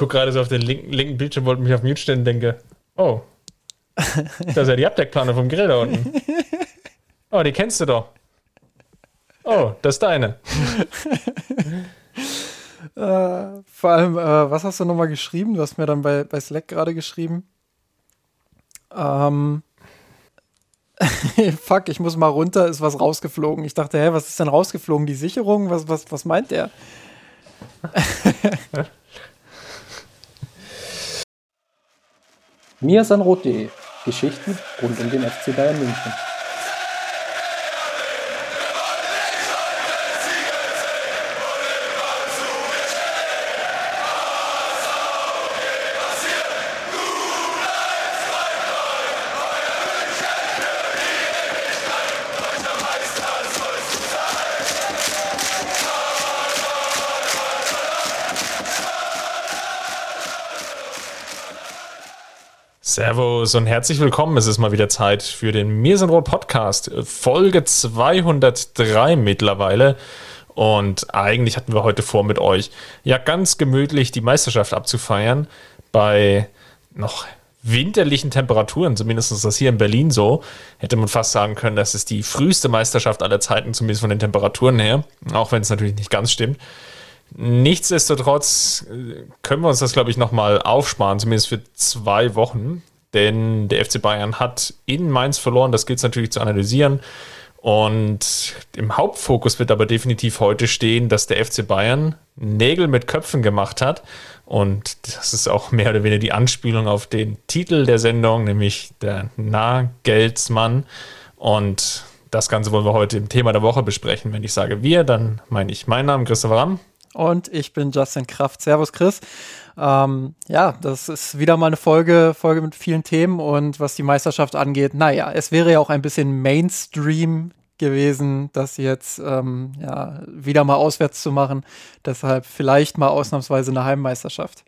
gucke gerade so auf den linken, linken Bildschirm, wollte mich auf Mute stellen und denke, oh, das ist ja die Abdeckplane vom Grill da unten. Oh, die kennst du doch. Oh, das ist deine. äh, vor allem, äh, was hast du nochmal geschrieben? Du hast mir dann bei, bei Slack gerade geschrieben. Ähm, fuck, ich muss mal runter, ist was rausgeflogen. Ich dachte, hä, was ist denn rausgeflogen? Die Sicherung? Was, was, was meint der? miasanrot.de Geschichten rund um den FC Bayern München. Servus und herzlich willkommen. Es ist mal wieder Zeit für den Mir sind Rot Podcast, Folge 203 mittlerweile. Und eigentlich hatten wir heute vor, mit euch ja ganz gemütlich die Meisterschaft abzufeiern bei noch winterlichen Temperaturen, zumindest ist das hier in Berlin so. Hätte man fast sagen können, das ist die früheste Meisterschaft aller Zeiten, zumindest von den Temperaturen her, auch wenn es natürlich nicht ganz stimmt. Nichtsdestotrotz äh, können wir uns das, glaube ich, nochmal aufsparen, zumindest für zwei Wochen. Denn der FC Bayern hat in Mainz verloren, das gilt es natürlich zu analysieren. Und im Hauptfokus wird aber definitiv heute stehen, dass der FC Bayern Nägel mit Köpfen gemacht hat. Und das ist auch mehr oder weniger die Anspielung auf den Titel der Sendung, nämlich der Nagelsmann. Und das Ganze wollen wir heute im Thema der Woche besprechen. Wenn ich sage wir, dann meine ich meinen Namen, Christopher Ramm. Und ich bin Justin Kraft. Servus, Chris. Ähm, ja, das ist wieder mal eine Folge, Folge mit vielen Themen und was die Meisterschaft angeht, naja, es wäre ja auch ein bisschen Mainstream gewesen, das jetzt ähm, ja, wieder mal auswärts zu machen. Deshalb vielleicht mal ausnahmsweise eine Heimmeisterschaft.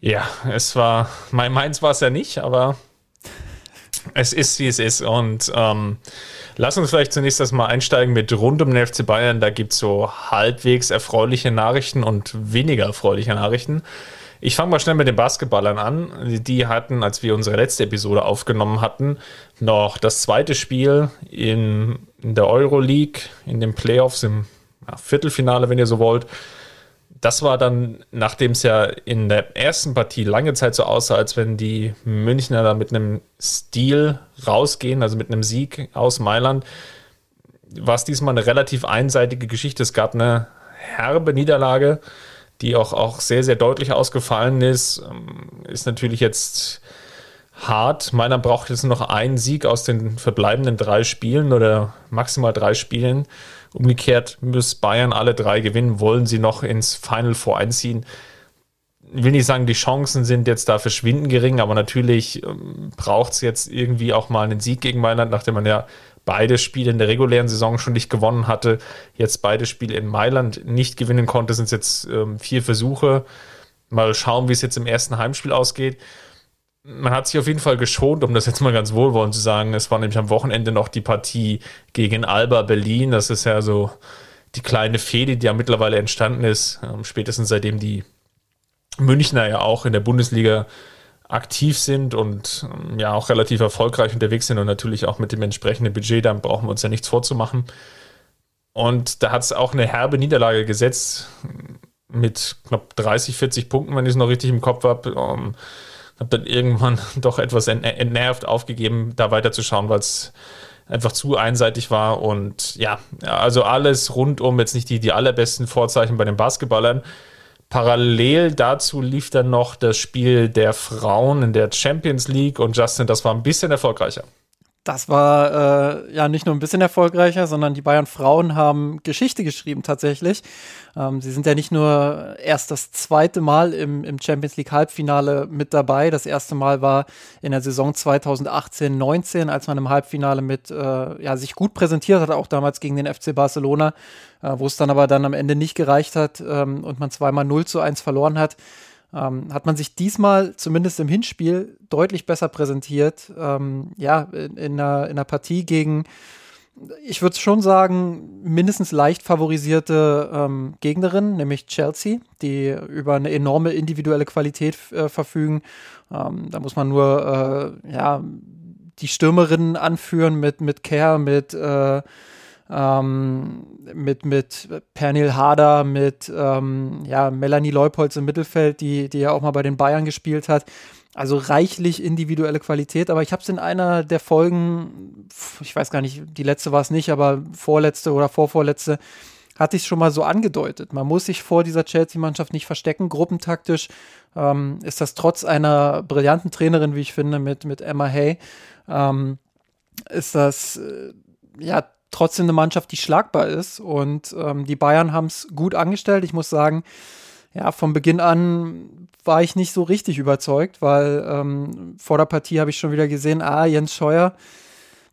Ja, es war, mein Mainz war es ja nicht, aber es ist, wie es ist. Und ähm, lass uns vielleicht zunächst erstmal einsteigen mit rund um den FC Bayern. Da gibt es so halbwegs erfreuliche Nachrichten und weniger erfreuliche Nachrichten. Ich fange mal schnell mit den Basketballern an. Die hatten, als wir unsere letzte Episode aufgenommen hatten, noch das zweite Spiel in, in der Euroleague, in den Playoffs, im ja, Viertelfinale, wenn ihr so wollt das war dann, nachdem es ja in der ersten Partie lange Zeit so aussah, als wenn die Münchner da mit einem Stil rausgehen, also mit einem Sieg aus Mailand, war es diesmal eine relativ einseitige Geschichte. Es gab eine herbe Niederlage, die auch, auch sehr, sehr deutlich ausgefallen ist. Ähm, ist natürlich jetzt hart. Mailand braucht jetzt noch einen Sieg aus den verbleibenden drei Spielen oder maximal drei Spielen Umgekehrt muss Bayern alle drei gewinnen, wollen sie noch ins Final Four einziehen. Ich will nicht sagen, die Chancen sind jetzt da verschwinden gering, aber natürlich ähm, braucht es jetzt irgendwie auch mal einen Sieg gegen Mailand, nachdem man ja beide Spiele in der regulären Saison schon nicht gewonnen hatte, jetzt beide Spiele in Mailand nicht gewinnen konnte, sind es jetzt ähm, vier Versuche. Mal schauen, wie es jetzt im ersten Heimspiel ausgeht man hat sich auf jeden Fall geschont, um das jetzt mal ganz wohlwollend zu sagen. Es war nämlich am Wochenende noch die Partie gegen Alba Berlin. Das ist ja so die kleine Fehde, die ja mittlerweile entstanden ist, ähm, spätestens seitdem die Münchner ja auch in der Bundesliga aktiv sind und ähm, ja auch relativ erfolgreich unterwegs sind und natürlich auch mit dem entsprechenden Budget, dann brauchen wir uns ja nichts vorzumachen. Und da hat es auch eine herbe Niederlage gesetzt mit knapp 30, 40 Punkten, wenn ich es noch richtig im Kopf habe. Ähm, habe dann irgendwann doch etwas entnervt aufgegeben, da weiterzuschauen, weil es einfach zu einseitig war. Und ja, also alles rundum, jetzt nicht die, die allerbesten Vorzeichen bei den Basketballern. Parallel dazu lief dann noch das Spiel der Frauen in der Champions League und Justin, das war ein bisschen erfolgreicher. Das war äh, ja nicht nur ein bisschen erfolgreicher, sondern die Bayern Frauen haben Geschichte geschrieben tatsächlich. Ähm, sie sind ja nicht nur erst das zweite Mal im, im Champions League Halbfinale mit dabei. Das erste Mal war in der Saison 2018-19, als man im Halbfinale mit äh, ja, sich gut präsentiert hat, auch damals gegen den FC Barcelona, äh, wo es dann aber dann am Ende nicht gereicht hat ähm, und man zweimal 0 zu 1 verloren hat ähm, hat man sich diesmal zumindest im Hinspiel deutlich besser präsentiert. Ähm, ja, in, in, einer, in einer Partie gegen ich würde schon sagen, mindestens leicht favorisierte ähm, Gegnerin, nämlich Chelsea, die über eine enorme individuelle Qualität äh, verfügen. Ähm, da muss man nur äh, ja, die Stürmerinnen anführen mit, mit Care, mit, äh, ähm, mit, mit Pernil Harder, mit ähm, ja, Melanie Leupolz im Mittelfeld, die, die ja auch mal bei den Bayern gespielt hat. Also reichlich individuelle Qualität, aber ich habe es in einer der Folgen, ich weiß gar nicht, die letzte war es nicht, aber vorletzte oder vorvorletzte, hatte ich schon mal so angedeutet. Man muss sich vor dieser Chelsea-Mannschaft nicht verstecken. Gruppentaktisch ähm, ist das trotz einer brillanten Trainerin, wie ich finde, mit, mit Emma Hay, ähm, ist das äh, ja trotzdem eine Mannschaft, die schlagbar ist. Und ähm, die Bayern haben es gut angestellt. Ich muss sagen, ja, von Beginn an war ich nicht so richtig überzeugt, weil ähm, vor der Partie habe ich schon wieder gesehen, ah, Jens Scheuer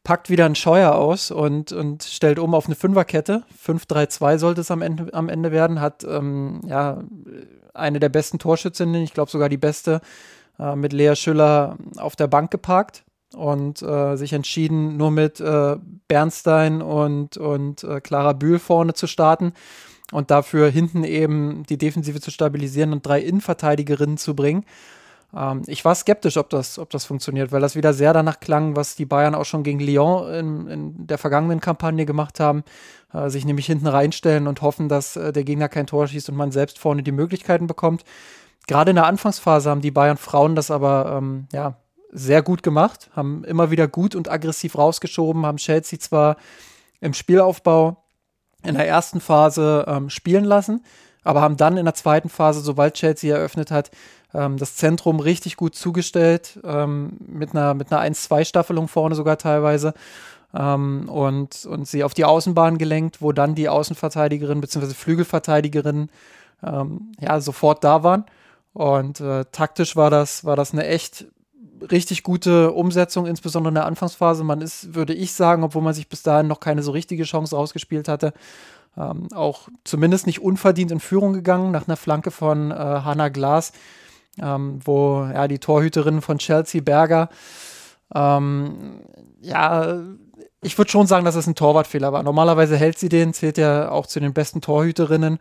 packt wieder einen Scheuer aus und, und stellt um auf eine Fünferkette. 5-3-2 sollte es am Ende, am Ende werden, hat ähm, ja eine der besten Torschützinnen, ich glaube sogar die beste, äh, mit Lea Schüller auf der Bank geparkt und äh, sich entschieden, nur mit äh, Bernstein und, und äh, Clara Bühl vorne zu starten und dafür hinten eben die Defensive zu stabilisieren und drei Innenverteidigerinnen zu bringen. Ähm, ich war skeptisch, ob das, ob das funktioniert, weil das wieder sehr danach klang, was die Bayern auch schon gegen Lyon in, in der vergangenen Kampagne gemacht haben, äh, sich nämlich hinten reinstellen und hoffen, dass äh, der Gegner kein Tor schießt und man selbst vorne die Möglichkeiten bekommt. Gerade in der Anfangsphase haben die Bayern Frauen das aber ähm, ja, sehr gut gemacht, haben immer wieder gut und aggressiv rausgeschoben, haben Chelsea zwar im Spielaufbau in der ersten Phase ähm, spielen lassen, aber haben dann in der zweiten Phase, sobald Chelsea eröffnet hat, ähm, das Zentrum richtig gut zugestellt, ähm, mit einer, mit einer 1-2-Staffelung vorne sogar teilweise. Ähm, und, und sie auf die Außenbahn gelenkt, wo dann die Außenverteidigerin bzw. Flügelverteidigerin ähm, ja, sofort da waren. Und äh, taktisch war das, war das eine echt richtig gute Umsetzung, insbesondere in der Anfangsphase. Man ist, würde ich sagen, obwohl man sich bis dahin noch keine so richtige Chance rausgespielt hatte, ähm, auch zumindest nicht unverdient in Führung gegangen nach einer Flanke von äh, Hannah Glas, ähm, wo ja die Torhüterin von Chelsea Berger ähm, ja ich würde schon sagen, dass es ein Torwartfehler war. Normalerweise hält sie den, zählt ja auch zu den besten Torhüterinnen.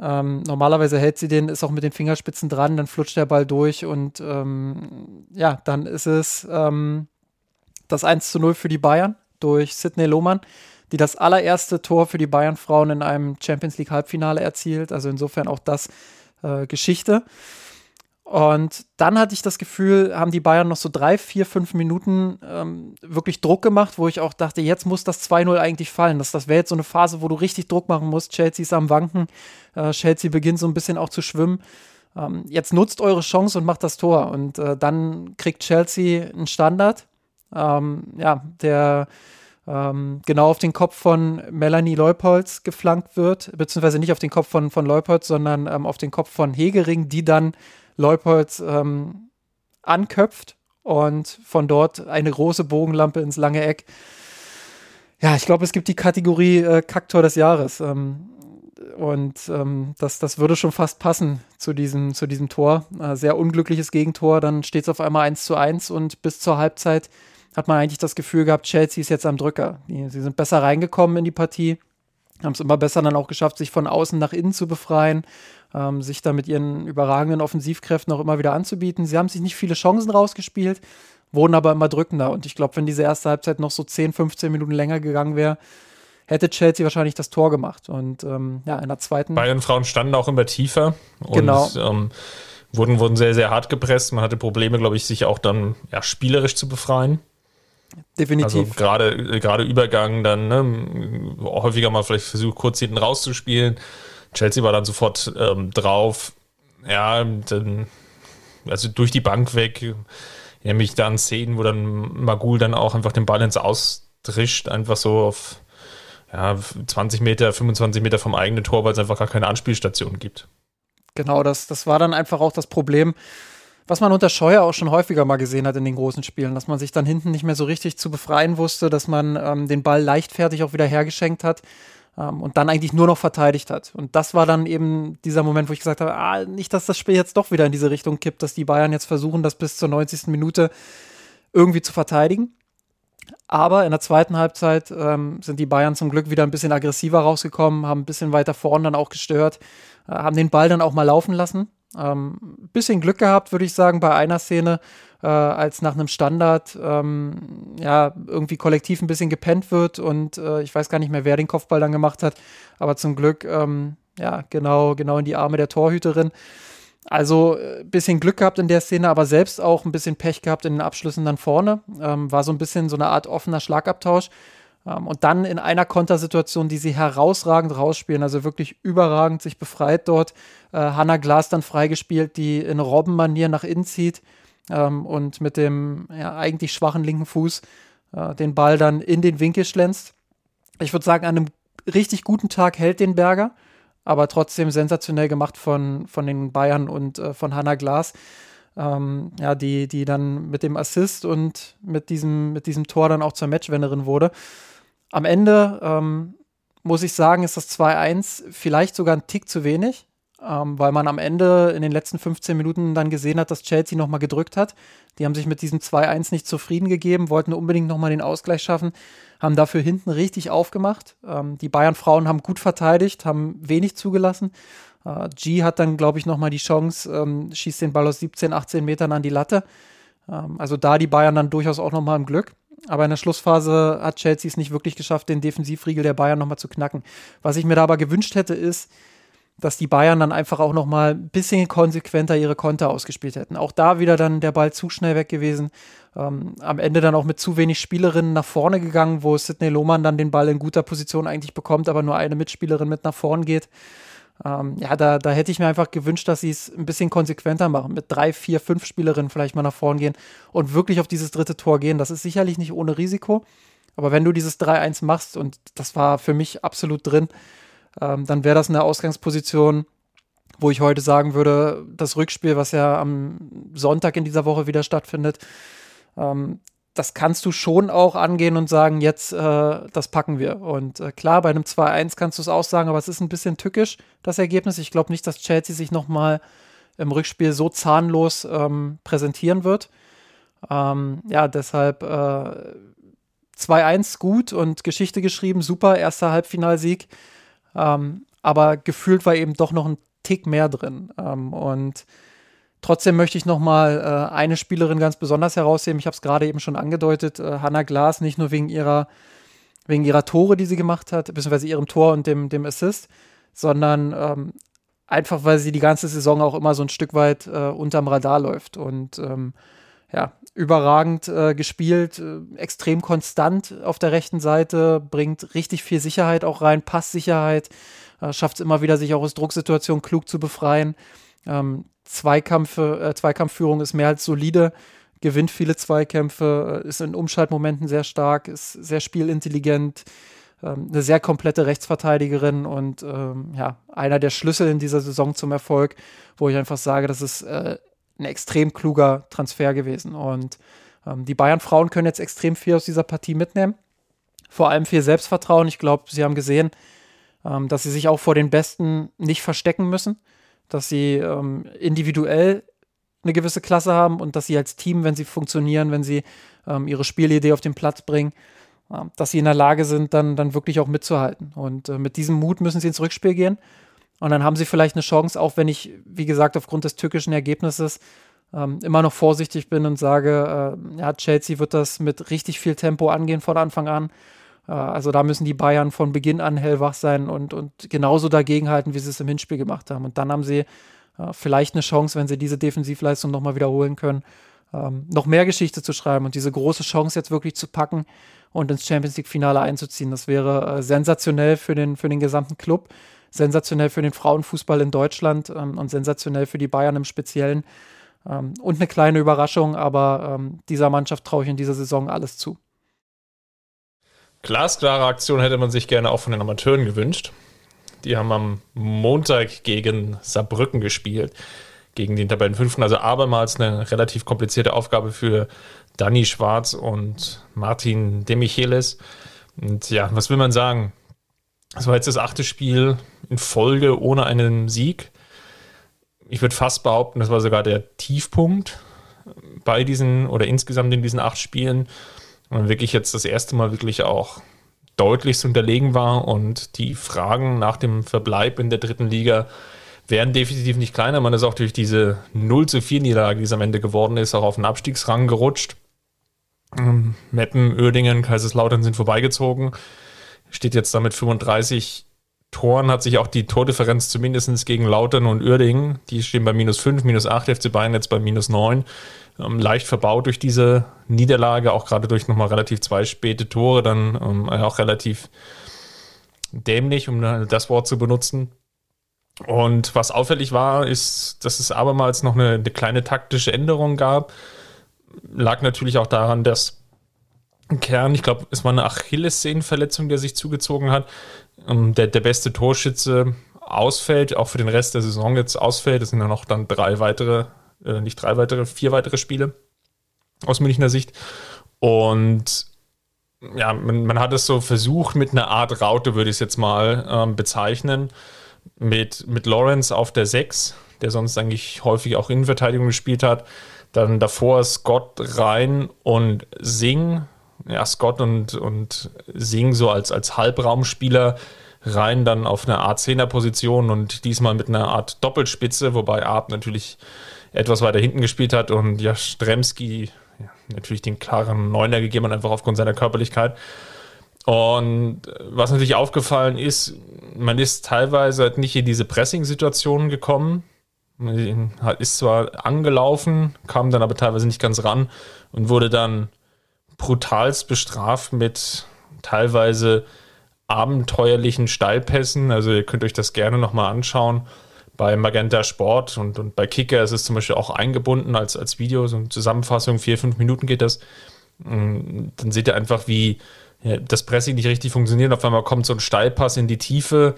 Ähm, normalerweise hält sie den, ist auch mit den Fingerspitzen dran, dann flutscht der Ball durch und ähm, ja, dann ist es ähm, das 1 zu 0 für die Bayern durch Sidney Lohmann, die das allererste Tor für die Bayern-Frauen in einem Champions League Halbfinale erzielt. Also insofern auch das äh, Geschichte. Und dann hatte ich das Gefühl, haben die Bayern noch so drei, vier, fünf Minuten ähm, wirklich Druck gemacht, wo ich auch dachte, jetzt muss das 2-0 eigentlich fallen. Das, das wäre jetzt so eine Phase, wo du richtig Druck machen musst. Chelsea ist am Wanken. Äh, Chelsea beginnt so ein bisschen auch zu schwimmen. Ähm, jetzt nutzt eure Chance und macht das Tor. Und äh, dann kriegt Chelsea einen Standard. Ähm, ja, der ähm, genau auf den Kopf von Melanie Leupolz geflankt wird, beziehungsweise nicht auf den Kopf von, von Leupolz, sondern ähm, auf den Kopf von Hegering, die dann Leupolz ähm, anköpft und von dort eine große Bogenlampe ins lange Eck. Ja, ich glaube, es gibt die Kategorie äh, Kacktor des Jahres. Ähm, und ähm, das, das würde schon fast passen zu diesem, zu diesem Tor. Äh, sehr unglückliches Gegentor. Dann steht es auf einmal 1 zu 1 und bis zur Halbzeit hat man eigentlich das Gefühl gehabt, Chelsea ist jetzt am Drücker. Die, sie sind besser reingekommen in die Partie, haben es immer besser dann auch geschafft, sich von außen nach innen zu befreien ähm, sich da mit ihren überragenden Offensivkräften auch immer wieder anzubieten. Sie haben sich nicht viele Chancen rausgespielt, wurden aber immer drückender. Und ich glaube, wenn diese erste Halbzeit noch so 10, 15 Minuten länger gegangen wäre, hätte Chelsea wahrscheinlich das Tor gemacht. Und ähm, ja, in der zweiten. Bayern Frauen standen auch immer tiefer und genau. ähm, wurden, wurden sehr, sehr hart gepresst. Man hatte Probleme, glaube ich, sich auch dann ja, spielerisch zu befreien. Definitiv. Also gerade, gerade Übergang dann ne, häufiger mal vielleicht versucht, kurz hinten rauszuspielen. Chelsea war dann sofort ähm, drauf. Ja, dann, also durch die Bank weg. Ich erinnere mich da an Szenen, wo dann Magul dann auch einfach den Ball ins Austrischt, einfach so auf ja, 20 Meter, 25 Meter vom eigenen Tor, weil es einfach gar keine Anspielstation gibt. Genau, das, das war dann einfach auch das Problem, was man unter Scheuer auch schon häufiger mal gesehen hat in den großen Spielen, dass man sich dann hinten nicht mehr so richtig zu befreien wusste, dass man ähm, den Ball leichtfertig auch wieder hergeschenkt hat ähm, und dann eigentlich nur noch verteidigt hat. Und das war dann eben dieser Moment, wo ich gesagt habe, ah, nicht, dass das Spiel jetzt doch wieder in diese Richtung kippt, dass die Bayern jetzt versuchen, das bis zur 90. Minute irgendwie zu verteidigen. Aber in der zweiten Halbzeit ähm, sind die Bayern zum Glück wieder ein bisschen aggressiver rausgekommen, haben ein bisschen weiter vorn dann auch gestört, äh, haben den Ball dann auch mal laufen lassen. Ähm, bisschen Glück gehabt, würde ich sagen, bei einer Szene, äh, als nach einem Standard ähm, ja irgendwie kollektiv ein bisschen gepennt wird und äh, ich weiß gar nicht mehr, wer den Kopfball dann gemacht hat, aber zum Glück ähm, ja genau genau in die Arme der Torhüterin. Also ein äh, bisschen Glück gehabt in der Szene, aber selbst auch ein bisschen Pech gehabt in den Abschlüssen dann vorne. Ähm, war so ein bisschen so eine Art offener Schlagabtausch. Ähm, und dann in einer Kontersituation, die sie herausragend rausspielen, also wirklich überragend sich befreit dort. Äh, Hannah Glas dann freigespielt, die in Robbenmanier nach innen zieht ähm, und mit dem ja, eigentlich schwachen linken Fuß äh, den Ball dann in den Winkel schlänzt. Ich würde sagen, an einem richtig guten Tag hält den Berger aber trotzdem sensationell gemacht von, von den Bayern und äh, von Hannah Glas. Ähm, ja, die, die dann mit dem Assist und mit diesem, mit diesem Tor dann auch zur Matchwinnerin wurde. Am Ende ähm, muss ich sagen, ist das 2-1 vielleicht sogar ein Tick zu wenig ähm, weil man am Ende in den letzten 15 Minuten dann gesehen hat, dass Chelsea nochmal gedrückt hat. Die haben sich mit diesem 2-1 nicht zufrieden gegeben, wollten unbedingt nochmal den Ausgleich schaffen, haben dafür hinten richtig aufgemacht. Ähm, die Bayern-Frauen haben gut verteidigt, haben wenig zugelassen. Äh, G hat dann, glaube ich, nochmal die Chance, ähm, schießt den Ball aus 17, 18 Metern an die Latte. Ähm, also da die Bayern dann durchaus auch nochmal im Glück. Aber in der Schlussphase hat Chelsea es nicht wirklich geschafft, den Defensivriegel der Bayern nochmal zu knacken. Was ich mir da aber gewünscht hätte, ist, dass die Bayern dann einfach auch noch mal ein bisschen konsequenter ihre Konter ausgespielt hätten. Auch da wieder dann der Ball zu schnell weg gewesen. Ähm, am Ende dann auch mit zu wenig Spielerinnen nach vorne gegangen, wo Sidney Lohmann dann den Ball in guter Position eigentlich bekommt, aber nur eine Mitspielerin mit nach vorn geht. Ähm, ja, da, da hätte ich mir einfach gewünscht, dass sie es ein bisschen konsequenter machen, mit drei, vier, fünf Spielerinnen vielleicht mal nach vorn gehen und wirklich auf dieses dritte Tor gehen. Das ist sicherlich nicht ohne Risiko. Aber wenn du dieses 3-1 machst, und das war für mich absolut drin, ähm, dann wäre das eine Ausgangsposition, wo ich heute sagen würde, das Rückspiel, was ja am Sonntag in dieser Woche wieder stattfindet, ähm, das kannst du schon auch angehen und sagen, jetzt, äh, das packen wir. Und äh, klar, bei einem 2-1 kannst du es auch sagen, aber es ist ein bisschen tückisch, das Ergebnis. Ich glaube nicht, dass Chelsea sich nochmal im Rückspiel so zahnlos ähm, präsentieren wird. Ähm, ja, deshalb äh, 2-1 gut und Geschichte geschrieben, super, erster Halbfinalsieg. Ähm, aber gefühlt war eben doch noch ein Tick mehr drin. Ähm, und trotzdem möchte ich noch mal äh, eine Spielerin ganz besonders herausheben. Ich habe es gerade eben schon angedeutet. Äh, Hannah Glas, nicht nur wegen ihrer, wegen ihrer Tore, die sie gemacht hat, beziehungsweise ihrem Tor und dem, dem Assist, sondern ähm, einfach, weil sie die ganze Saison auch immer so ein Stück weit äh, unterm Radar läuft. Und ähm, ja, überragend äh, gespielt, äh, extrem konstant auf der rechten Seite, bringt richtig viel Sicherheit auch rein, Passsicherheit, äh, schafft es immer wieder, sich auch aus Drucksituationen klug zu befreien. Ähm, Zweikampf, äh, Zweikampfführung ist mehr als solide, gewinnt viele Zweikämpfe, äh, ist in Umschaltmomenten sehr stark, ist sehr spielintelligent, ähm, eine sehr komplette Rechtsverteidigerin und ähm, ja, einer der Schlüssel in dieser Saison zum Erfolg, wo ich einfach sage, das ist äh, ein extrem kluger Transfer gewesen. Und ähm, die Bayern-Frauen können jetzt extrem viel aus dieser Partie mitnehmen. Vor allem viel Selbstvertrauen. Ich glaube, sie haben gesehen, ähm, dass sie sich auch vor den Besten nicht verstecken müssen, dass sie ähm, individuell eine gewisse Klasse haben und dass sie als Team, wenn sie funktionieren, wenn sie ähm, ihre Spielidee auf den Platz bringen, äh, dass sie in der Lage sind, dann, dann wirklich auch mitzuhalten. Und äh, mit diesem Mut müssen sie ins Rückspiel gehen. Und dann haben sie vielleicht eine Chance, auch wenn ich, wie gesagt, aufgrund des türkischen Ergebnisses ähm, immer noch vorsichtig bin und sage, äh, ja, Chelsea wird das mit richtig viel Tempo angehen von Anfang an. Äh, also da müssen die Bayern von Beginn an hellwach sein und, und genauso dagegenhalten, wie sie es im Hinspiel gemacht haben. Und dann haben sie äh, vielleicht eine Chance, wenn sie diese Defensivleistung nochmal wiederholen können, ähm, noch mehr Geschichte zu schreiben und diese große Chance jetzt wirklich zu packen und ins Champions League-Finale einzuziehen. Das wäre äh, sensationell für den, für den gesamten Club sensationell für den Frauenfußball in Deutschland ähm, und sensationell für die Bayern im Speziellen. Ähm, und eine kleine Überraschung, aber ähm, dieser Mannschaft traue ich in dieser Saison alles zu. Glasklare Aktion hätte man sich gerne auch von den Amateuren gewünscht. Die haben am Montag gegen Saarbrücken gespielt, gegen den Tabellenfünften. Also abermals eine relativ komplizierte Aufgabe für Danny Schwarz und Martin Demichelis. Und ja, was will man sagen? Das war jetzt das achte Spiel in Folge ohne einen Sieg. Ich würde fast behaupten, das war sogar der Tiefpunkt bei diesen oder insgesamt in diesen acht Spielen, man wirklich jetzt das erste Mal wirklich auch deutlichst unterlegen war und die Fragen nach dem Verbleib in der dritten Liga werden definitiv nicht kleiner. Man ist auch durch diese 0 zu 4 Niederlage, die es am Ende geworden ist, auch auf den Abstiegsrang gerutscht. Ähm, Meppen, Uerdingen, Kaiserslautern sind vorbeigezogen. Steht jetzt damit 35 Toren, hat sich auch die Tordifferenz zumindest gegen Lautern und Uerdingen, die stehen bei minus 5, minus 8, FC Bayern jetzt bei minus 9, ähm, leicht verbaut durch diese Niederlage, auch gerade durch nochmal relativ zwei späte Tore, dann ähm, auch relativ dämlich, um das Wort zu benutzen. Und was auffällig war, ist, dass es abermals noch eine, eine kleine taktische Änderung gab. Lag natürlich auch daran, dass Kern, ich glaube, es war eine Achillessehnenverletzung, der sich zugezogen hat. Ähm, der, der beste Torschütze ausfällt, auch für den Rest der Saison jetzt ausfällt. Es sind ja noch dann drei weitere, äh, nicht drei weitere, vier weitere Spiele aus Münchner Sicht. Und ja, man, man hat es so versucht mit einer Art Raute, würde ich es jetzt mal ähm, bezeichnen mit, mit Lawrence auf der 6, der sonst eigentlich häufig auch Innenverteidigung gespielt hat. Dann davor Scott Rein und Sing. Ja, Scott und, und Sing so als, als Halbraumspieler rein dann auf eine Art 10er Position und diesmal mit einer Art Doppelspitze, wobei Art natürlich etwas weiter hinten gespielt hat und ja, Stremski ja, natürlich den klaren Neuner gegeben hat, einfach aufgrund seiner Körperlichkeit. Und was natürlich aufgefallen ist, man ist teilweise halt nicht in diese Pressing-Situationen gekommen. Man ist zwar angelaufen, kam dann aber teilweise nicht ganz ran und wurde dann brutalst bestraft mit teilweise abenteuerlichen Steilpässen. Also ihr könnt euch das gerne nochmal anschauen. Bei Magenta Sport und, und bei Kicker ist es zum Beispiel auch eingebunden als, als Video, so eine Zusammenfassung, vier, fünf Minuten geht das. Dann seht ihr einfach, wie, das Pressing nicht richtig funktioniert. Auf einmal kommt so ein Steilpass in die Tiefe.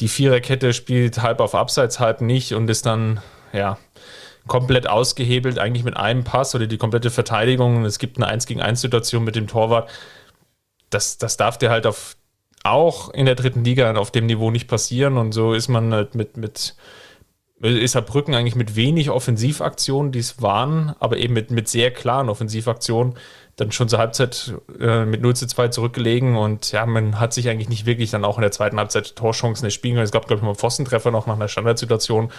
Die Viererkette spielt halb auf Abseits, halb nicht und ist dann, ja, komplett ausgehebelt, eigentlich mit einem Pass oder die komplette Verteidigung. Es gibt eine 1 gegen 1 Situation mit dem Torwart. Das, das darf dir halt auf, auch in der dritten Liga auf dem Niveau nicht passieren. Und so ist man halt mit, mit ist Saarbrücken eigentlich mit wenig Offensivaktionen, die es waren, aber eben mit, mit sehr klaren Offensivaktionen dann schon zur Halbzeit äh, mit 0 zu 2 zurückgelegen und ja, man hat sich eigentlich nicht wirklich dann auch in der zweiten Halbzeit Torchancen erspielen können. Es gab, glaube ich, mal einen Pfostentreffer noch nach einer Standardsituation.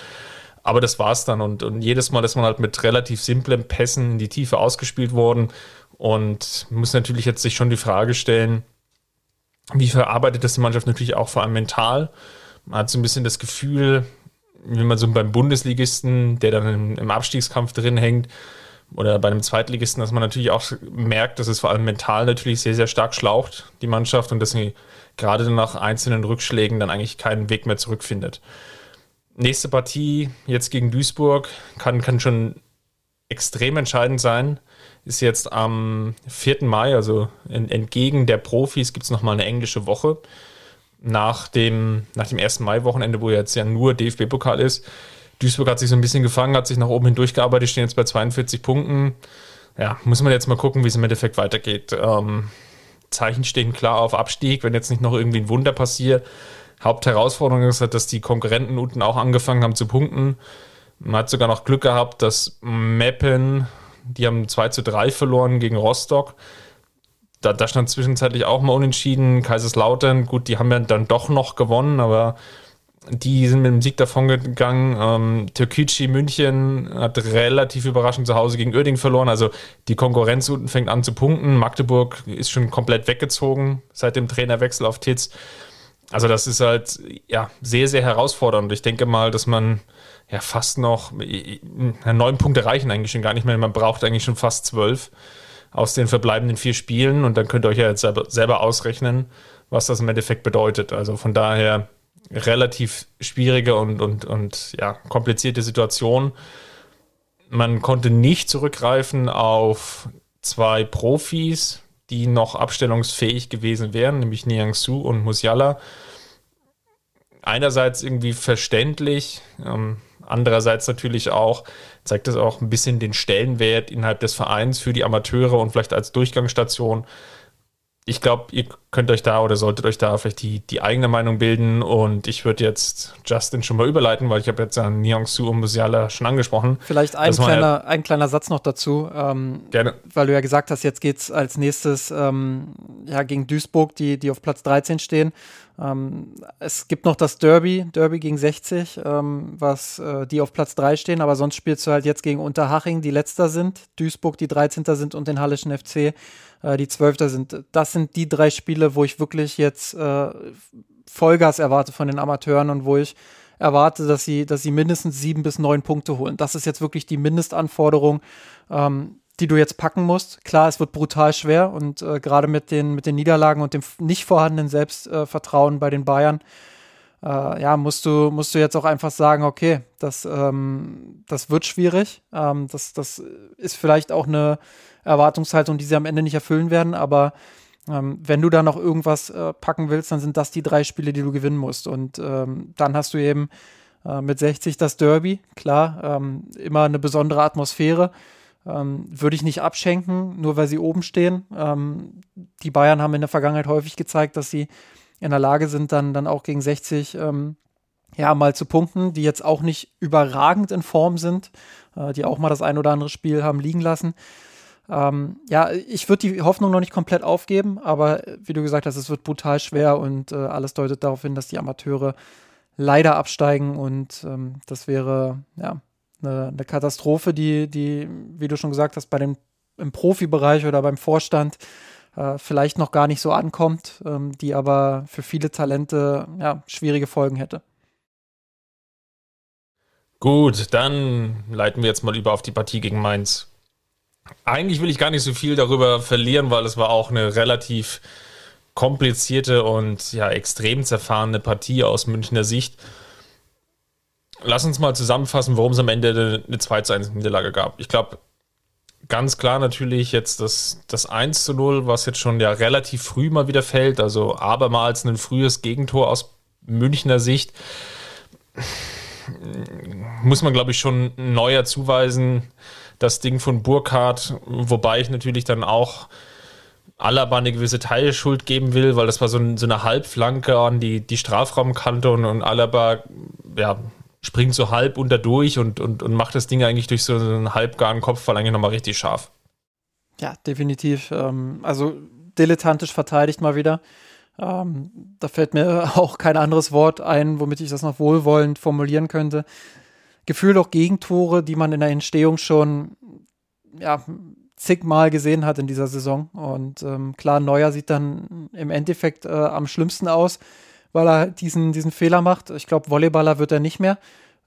Aber das war es dann und, und jedes Mal ist man halt mit relativ simplen Pässen in die Tiefe ausgespielt worden und muss natürlich jetzt sich schon die Frage stellen, wie verarbeitet das die Mannschaft natürlich auch vor allem mental. Man hat so ein bisschen das Gefühl, wie man so beim Bundesligisten, der dann im, im Abstiegskampf drin hängt, oder bei einem Zweitligisten, dass man natürlich auch merkt, dass es vor allem mental natürlich sehr, sehr stark schlaucht, die Mannschaft, und dass sie gerade nach einzelnen Rückschlägen dann eigentlich keinen Weg mehr zurückfindet. Nächste Partie jetzt gegen Duisburg kann, kann schon extrem entscheidend sein. Ist jetzt am 4. Mai, also entgegen der Profis, gibt es nochmal eine englische Woche. Nach dem, nach dem 1. Mai-Wochenende, wo jetzt ja nur DFB-Pokal ist, Duisburg hat sich so ein bisschen gefangen, hat sich nach oben hindurchgearbeitet, stehen jetzt bei 42 Punkten. Ja, muss man jetzt mal gucken, wie es im Endeffekt weitergeht. Ähm, Zeichen stehen klar auf Abstieg, wenn jetzt nicht noch irgendwie ein Wunder passiert. Hauptherausforderung ist halt, dass die Konkurrenten unten auch angefangen haben zu punkten. Man hat sogar noch Glück gehabt, dass Meppen, die haben 2 zu 3 verloren gegen Rostock. Da, da stand zwischenzeitlich auch mal unentschieden. Kaiserslautern, gut, die haben ja dann doch noch gewonnen, aber die sind mit dem Sieg davon gegangen. Ähm, Türkgücü München hat relativ überraschend zu Hause gegen Oerding verloren. Also die Konkurrenz unten fängt an zu punkten. Magdeburg ist schon komplett weggezogen seit dem Trainerwechsel auf Titz. Also das ist halt ja sehr, sehr herausfordernd. Ich denke mal, dass man ja fast noch neun Punkte reichen eigentlich schon gar nicht mehr. Man braucht eigentlich schon fast zwölf aus den verbleibenden vier Spielen und dann könnt ihr euch ja jetzt selber, ausrechnen, was das im Endeffekt bedeutet. Also von daher relativ schwierige und, und, und ja, komplizierte Situation. Man konnte nicht zurückgreifen auf zwei Profis, die noch abstellungsfähig gewesen wären, nämlich Niang Su und Musiala. Einerseits irgendwie verständlich, ähm, andererseits natürlich auch, zeigt das auch ein bisschen den Stellenwert innerhalb des Vereins für die Amateure und vielleicht als Durchgangsstation ich glaube, ihr könnt euch da oder solltet euch da vielleicht die, die eigene Meinung bilden. Und ich würde jetzt Justin schon mal überleiten, weil ich habe jetzt an Nyongsu und Musiala schon angesprochen. Vielleicht ein kleiner, ja ein kleiner Satz noch dazu. Ähm, Gerne. Weil du ja gesagt hast, jetzt geht es als nächstes ähm, ja, gegen Duisburg, die, die auf Platz 13 stehen. Ähm, es gibt noch das Derby, Derby gegen 60, ähm, was äh, die auf Platz 3 stehen, aber sonst spielst du halt jetzt gegen Unterhaching, die letzter sind, Duisburg, die 13. sind und den Hallischen FC äh, die Zwölfter sind. Das sind die drei Spiele, wo ich wirklich jetzt äh, Vollgas erwarte von den Amateuren und wo ich erwarte, dass sie, dass sie mindestens sieben bis neun Punkte holen. Das ist jetzt wirklich die Mindestanforderung, ähm, die du jetzt packen musst. Klar, es wird brutal schwer und äh, gerade mit den, mit den Niederlagen und dem nicht vorhandenen Selbstvertrauen bei den Bayern, äh, ja, musst du, musst du jetzt auch einfach sagen, okay, das, ähm, das wird schwierig. Ähm, das, das ist vielleicht auch eine, Erwartungshaltung, die sie am Ende nicht erfüllen werden. Aber ähm, wenn du da noch irgendwas äh, packen willst, dann sind das die drei Spiele, die du gewinnen musst. Und ähm, dann hast du eben äh, mit 60 das Derby, klar, ähm, immer eine besondere Atmosphäre. Ähm, würde ich nicht abschenken, nur weil sie oben stehen. Ähm, die Bayern haben in der Vergangenheit häufig gezeigt, dass sie in der Lage sind, dann, dann auch gegen 60 ähm, ja, mal zu punkten, die jetzt auch nicht überragend in Form sind, äh, die auch mal das ein oder andere Spiel haben liegen lassen. Ähm, ja, ich würde die Hoffnung noch nicht komplett aufgeben, aber wie du gesagt hast, es wird brutal schwer und äh, alles deutet darauf hin, dass die Amateure leider absteigen und ähm, das wäre ja eine, eine, Katastrophe, die, die, wie du schon gesagt hast, bei dem im Profibereich oder beim Vorstand äh, vielleicht noch gar nicht so ankommt, ähm, die aber für viele Talente ja, schwierige Folgen hätte. Gut, dann leiten wir jetzt mal über auf die Partie gegen Mainz. Eigentlich will ich gar nicht so viel darüber verlieren, weil es war auch eine relativ komplizierte und ja extrem zerfahrene Partie aus Münchner Sicht. Lass uns mal zusammenfassen, warum es am Ende eine 2 zu 1 Niederlage gab. Ich glaube, ganz klar natürlich jetzt das, das 1 zu 0, was jetzt schon ja relativ früh mal wieder fällt, also abermals ein frühes Gegentor aus Münchner Sicht. Muss man, glaube ich, schon neuer zuweisen das Ding von Burkhardt, wobei ich natürlich dann auch Alaba eine gewisse Teilschuld geben will, weil das war so, ein, so eine Halbflanke an die, die Strafraumkante und, und Alaba ja, springt so halb unter durch und, und, und macht das Ding eigentlich durch so einen halbgaren Kopfball eigentlich nochmal richtig scharf. Ja, definitiv. Ähm, also dilettantisch verteidigt mal wieder. Ähm, da fällt mir auch kein anderes Wort ein, womit ich das noch wohlwollend formulieren könnte gefühlt auch Gegentore, die man in der Entstehung schon ja, zigmal gesehen hat in dieser Saison. Und ähm, klar, Neuer sieht dann im Endeffekt äh, am schlimmsten aus, weil er diesen, diesen Fehler macht. Ich glaube, Volleyballer wird er nicht mehr.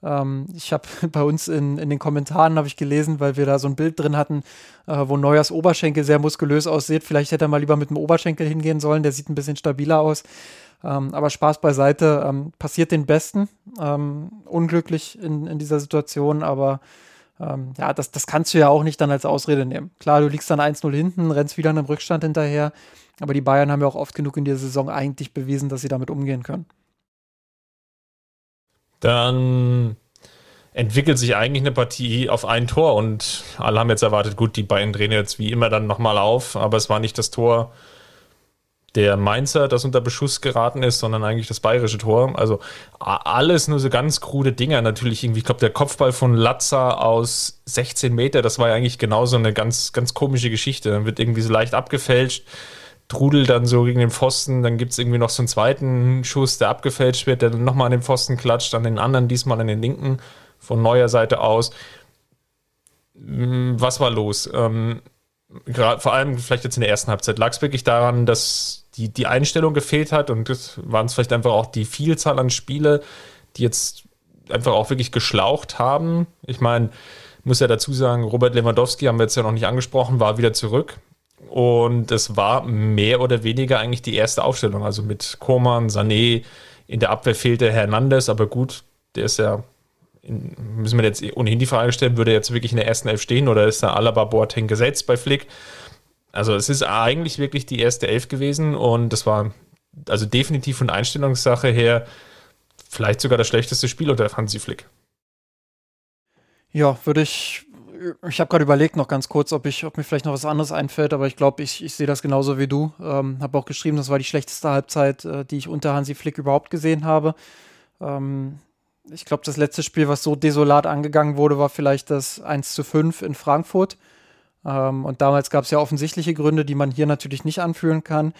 Ähm, ich habe bei uns in, in den Kommentaren ich gelesen, weil wir da so ein Bild drin hatten, äh, wo Neuers Oberschenkel sehr muskulös aussieht. Vielleicht hätte er mal lieber mit dem Oberschenkel hingehen sollen, der sieht ein bisschen stabiler aus. Ähm, aber Spaß beiseite, ähm, passiert den Besten. Ähm, unglücklich in, in dieser Situation, aber ähm, ja, das, das kannst du ja auch nicht dann als Ausrede nehmen. Klar, du liegst dann 1-0 hinten, rennst wieder einem Rückstand hinterher, aber die Bayern haben ja auch oft genug in dieser Saison eigentlich bewiesen, dass sie damit umgehen können. Dann entwickelt sich eigentlich eine Partie auf ein Tor und alle haben jetzt erwartet, gut, die Bayern drehen jetzt wie immer dann nochmal auf, aber es war nicht das Tor, der Mainzer, das unter Beschuss geraten ist, sondern eigentlich das bayerische Tor. Also alles nur so ganz krude Dinger. Natürlich irgendwie, ich glaube, der Kopfball von Latza aus 16 Meter, das war ja eigentlich genauso eine ganz, ganz komische Geschichte. Dann wird irgendwie so leicht abgefälscht, trudelt dann so gegen den Pfosten, dann gibt es irgendwie noch so einen zweiten Schuss, der abgefälscht wird, der dann nochmal an den Pfosten klatscht, dann den anderen, diesmal an den linken, von neuer Seite aus. Hm, was war los? Ähm, vor allem vielleicht jetzt in der ersten Halbzeit, lag es wirklich daran, dass die, die Einstellung gefehlt hat und das waren es vielleicht einfach auch die Vielzahl an Spiele, die jetzt einfach auch wirklich geschlaucht haben. Ich meine, muss ja dazu sagen, Robert Lewandowski haben wir jetzt ja noch nicht angesprochen, war wieder zurück. Und es war mehr oder weniger eigentlich die erste Aufstellung. Also mit Koman, Sané, in der Abwehr fehlte Hernandez, aber gut, der ist ja, in, müssen wir jetzt ohnehin die Frage stellen, würde er jetzt wirklich in der ersten Elf stehen oder ist da Alaba Boateng gesetzt bei Flick? Also es ist eigentlich wirklich die erste Elf gewesen und das war also definitiv von Einstellungssache her vielleicht sogar das schlechteste Spiel unter Hansi Flick. Ja, würde ich ich habe gerade überlegt noch ganz kurz, ob, ich, ob mir vielleicht noch was anderes einfällt, aber ich glaube, ich, ich sehe das genauso wie du. Ähm, habe auch geschrieben, das war die schlechteste Halbzeit, äh, die ich unter Hansi Flick überhaupt gesehen habe. Ähm, ich glaube, das letzte Spiel, was so desolat angegangen wurde, war vielleicht das 1 zu 5 in Frankfurt. Ähm, und damals gab es ja offensichtliche Gründe, die man hier natürlich nicht anführen kann.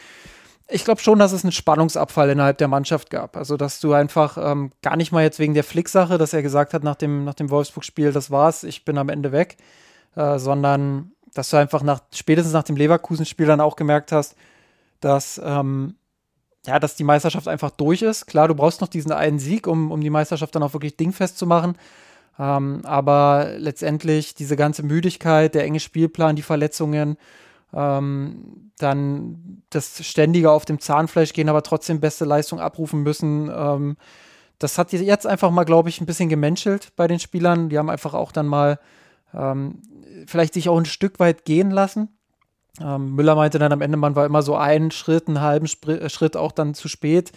Ich glaube schon, dass es einen Spannungsabfall innerhalb der Mannschaft gab. Also, dass du einfach ähm, gar nicht mal jetzt wegen der Flick-Sache, dass er gesagt hat nach dem, nach dem Wolfsburg-Spiel, das war's, ich bin am Ende weg, äh, sondern dass du einfach nach, spätestens nach dem Leverkusen-Spiel dann auch gemerkt hast, dass ähm, ja, dass die Meisterschaft einfach durch ist. Klar, du brauchst noch diesen einen Sieg, um, um die Meisterschaft dann auch wirklich dingfest zu machen. Ähm, aber letztendlich diese ganze Müdigkeit, der enge Spielplan, die Verletzungen, ähm, dann das ständige auf dem Zahnfleisch gehen, aber trotzdem beste Leistung abrufen müssen. Ähm, das hat jetzt einfach mal, glaube ich, ein bisschen gemenschelt bei den Spielern. Die haben einfach auch dann mal ähm, vielleicht sich auch ein Stück weit gehen lassen. Ähm, Müller meinte dann am Ende, man war immer so einen Schritt, einen halben Spr äh, Schritt auch dann zu spät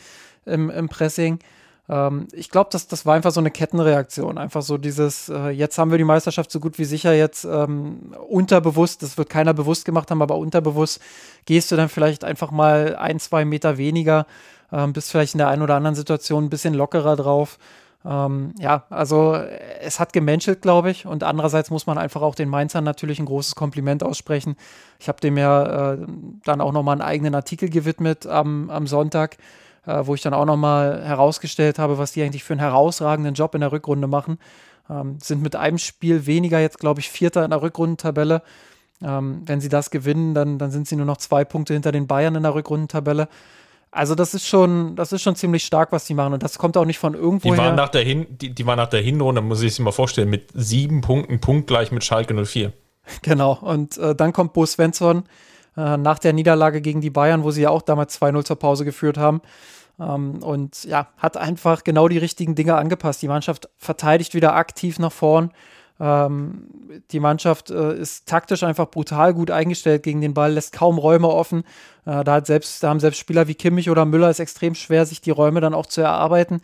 im, im Pressing. Ähm, ich glaube, das, das war einfach so eine Kettenreaktion. Einfach so dieses, äh, jetzt haben wir die Meisterschaft so gut wie sicher, jetzt ähm, unterbewusst, das wird keiner bewusst gemacht haben, aber unterbewusst gehst du dann vielleicht einfach mal ein, zwei Meter weniger, ähm, bist vielleicht in der einen oder anderen Situation ein bisschen lockerer drauf. Ähm, ja, also es hat gemenschelt, glaube ich. Und andererseits muss man einfach auch den Mainzern natürlich ein großes Kompliment aussprechen. Ich habe dem ja äh, dann auch nochmal einen eigenen Artikel gewidmet am, am Sonntag, äh, wo ich dann auch nochmal herausgestellt habe, was die eigentlich für einen herausragenden Job in der Rückrunde machen. Ähm, sind mit einem Spiel weniger jetzt, glaube ich, Vierter in der Rückrundentabelle. Ähm, wenn sie das gewinnen, dann, dann sind sie nur noch zwei Punkte hinter den Bayern in der Rückrundentabelle. Also das ist schon, das ist schon ziemlich stark, was die machen. Und das kommt auch nicht von irgendwo die waren Nach der Hin die, die waren nach der Hinrunde, muss ich sich mal vorstellen, mit sieben Punkten punktgleich mit Schalke 04. Genau. Und äh, dann kommt Bo Svensson äh, nach der Niederlage gegen die Bayern, wo sie ja auch damals 2-0 zur Pause geführt haben. Ähm, und ja, hat einfach genau die richtigen Dinge angepasst. Die Mannschaft verteidigt wieder aktiv nach vorn. Ähm, die Mannschaft äh, ist taktisch einfach brutal gut eingestellt gegen den Ball, lässt kaum Räume offen. Äh, da, hat selbst, da haben selbst Spieler wie Kimmich oder Müller es extrem schwer, sich die Räume dann auch zu erarbeiten,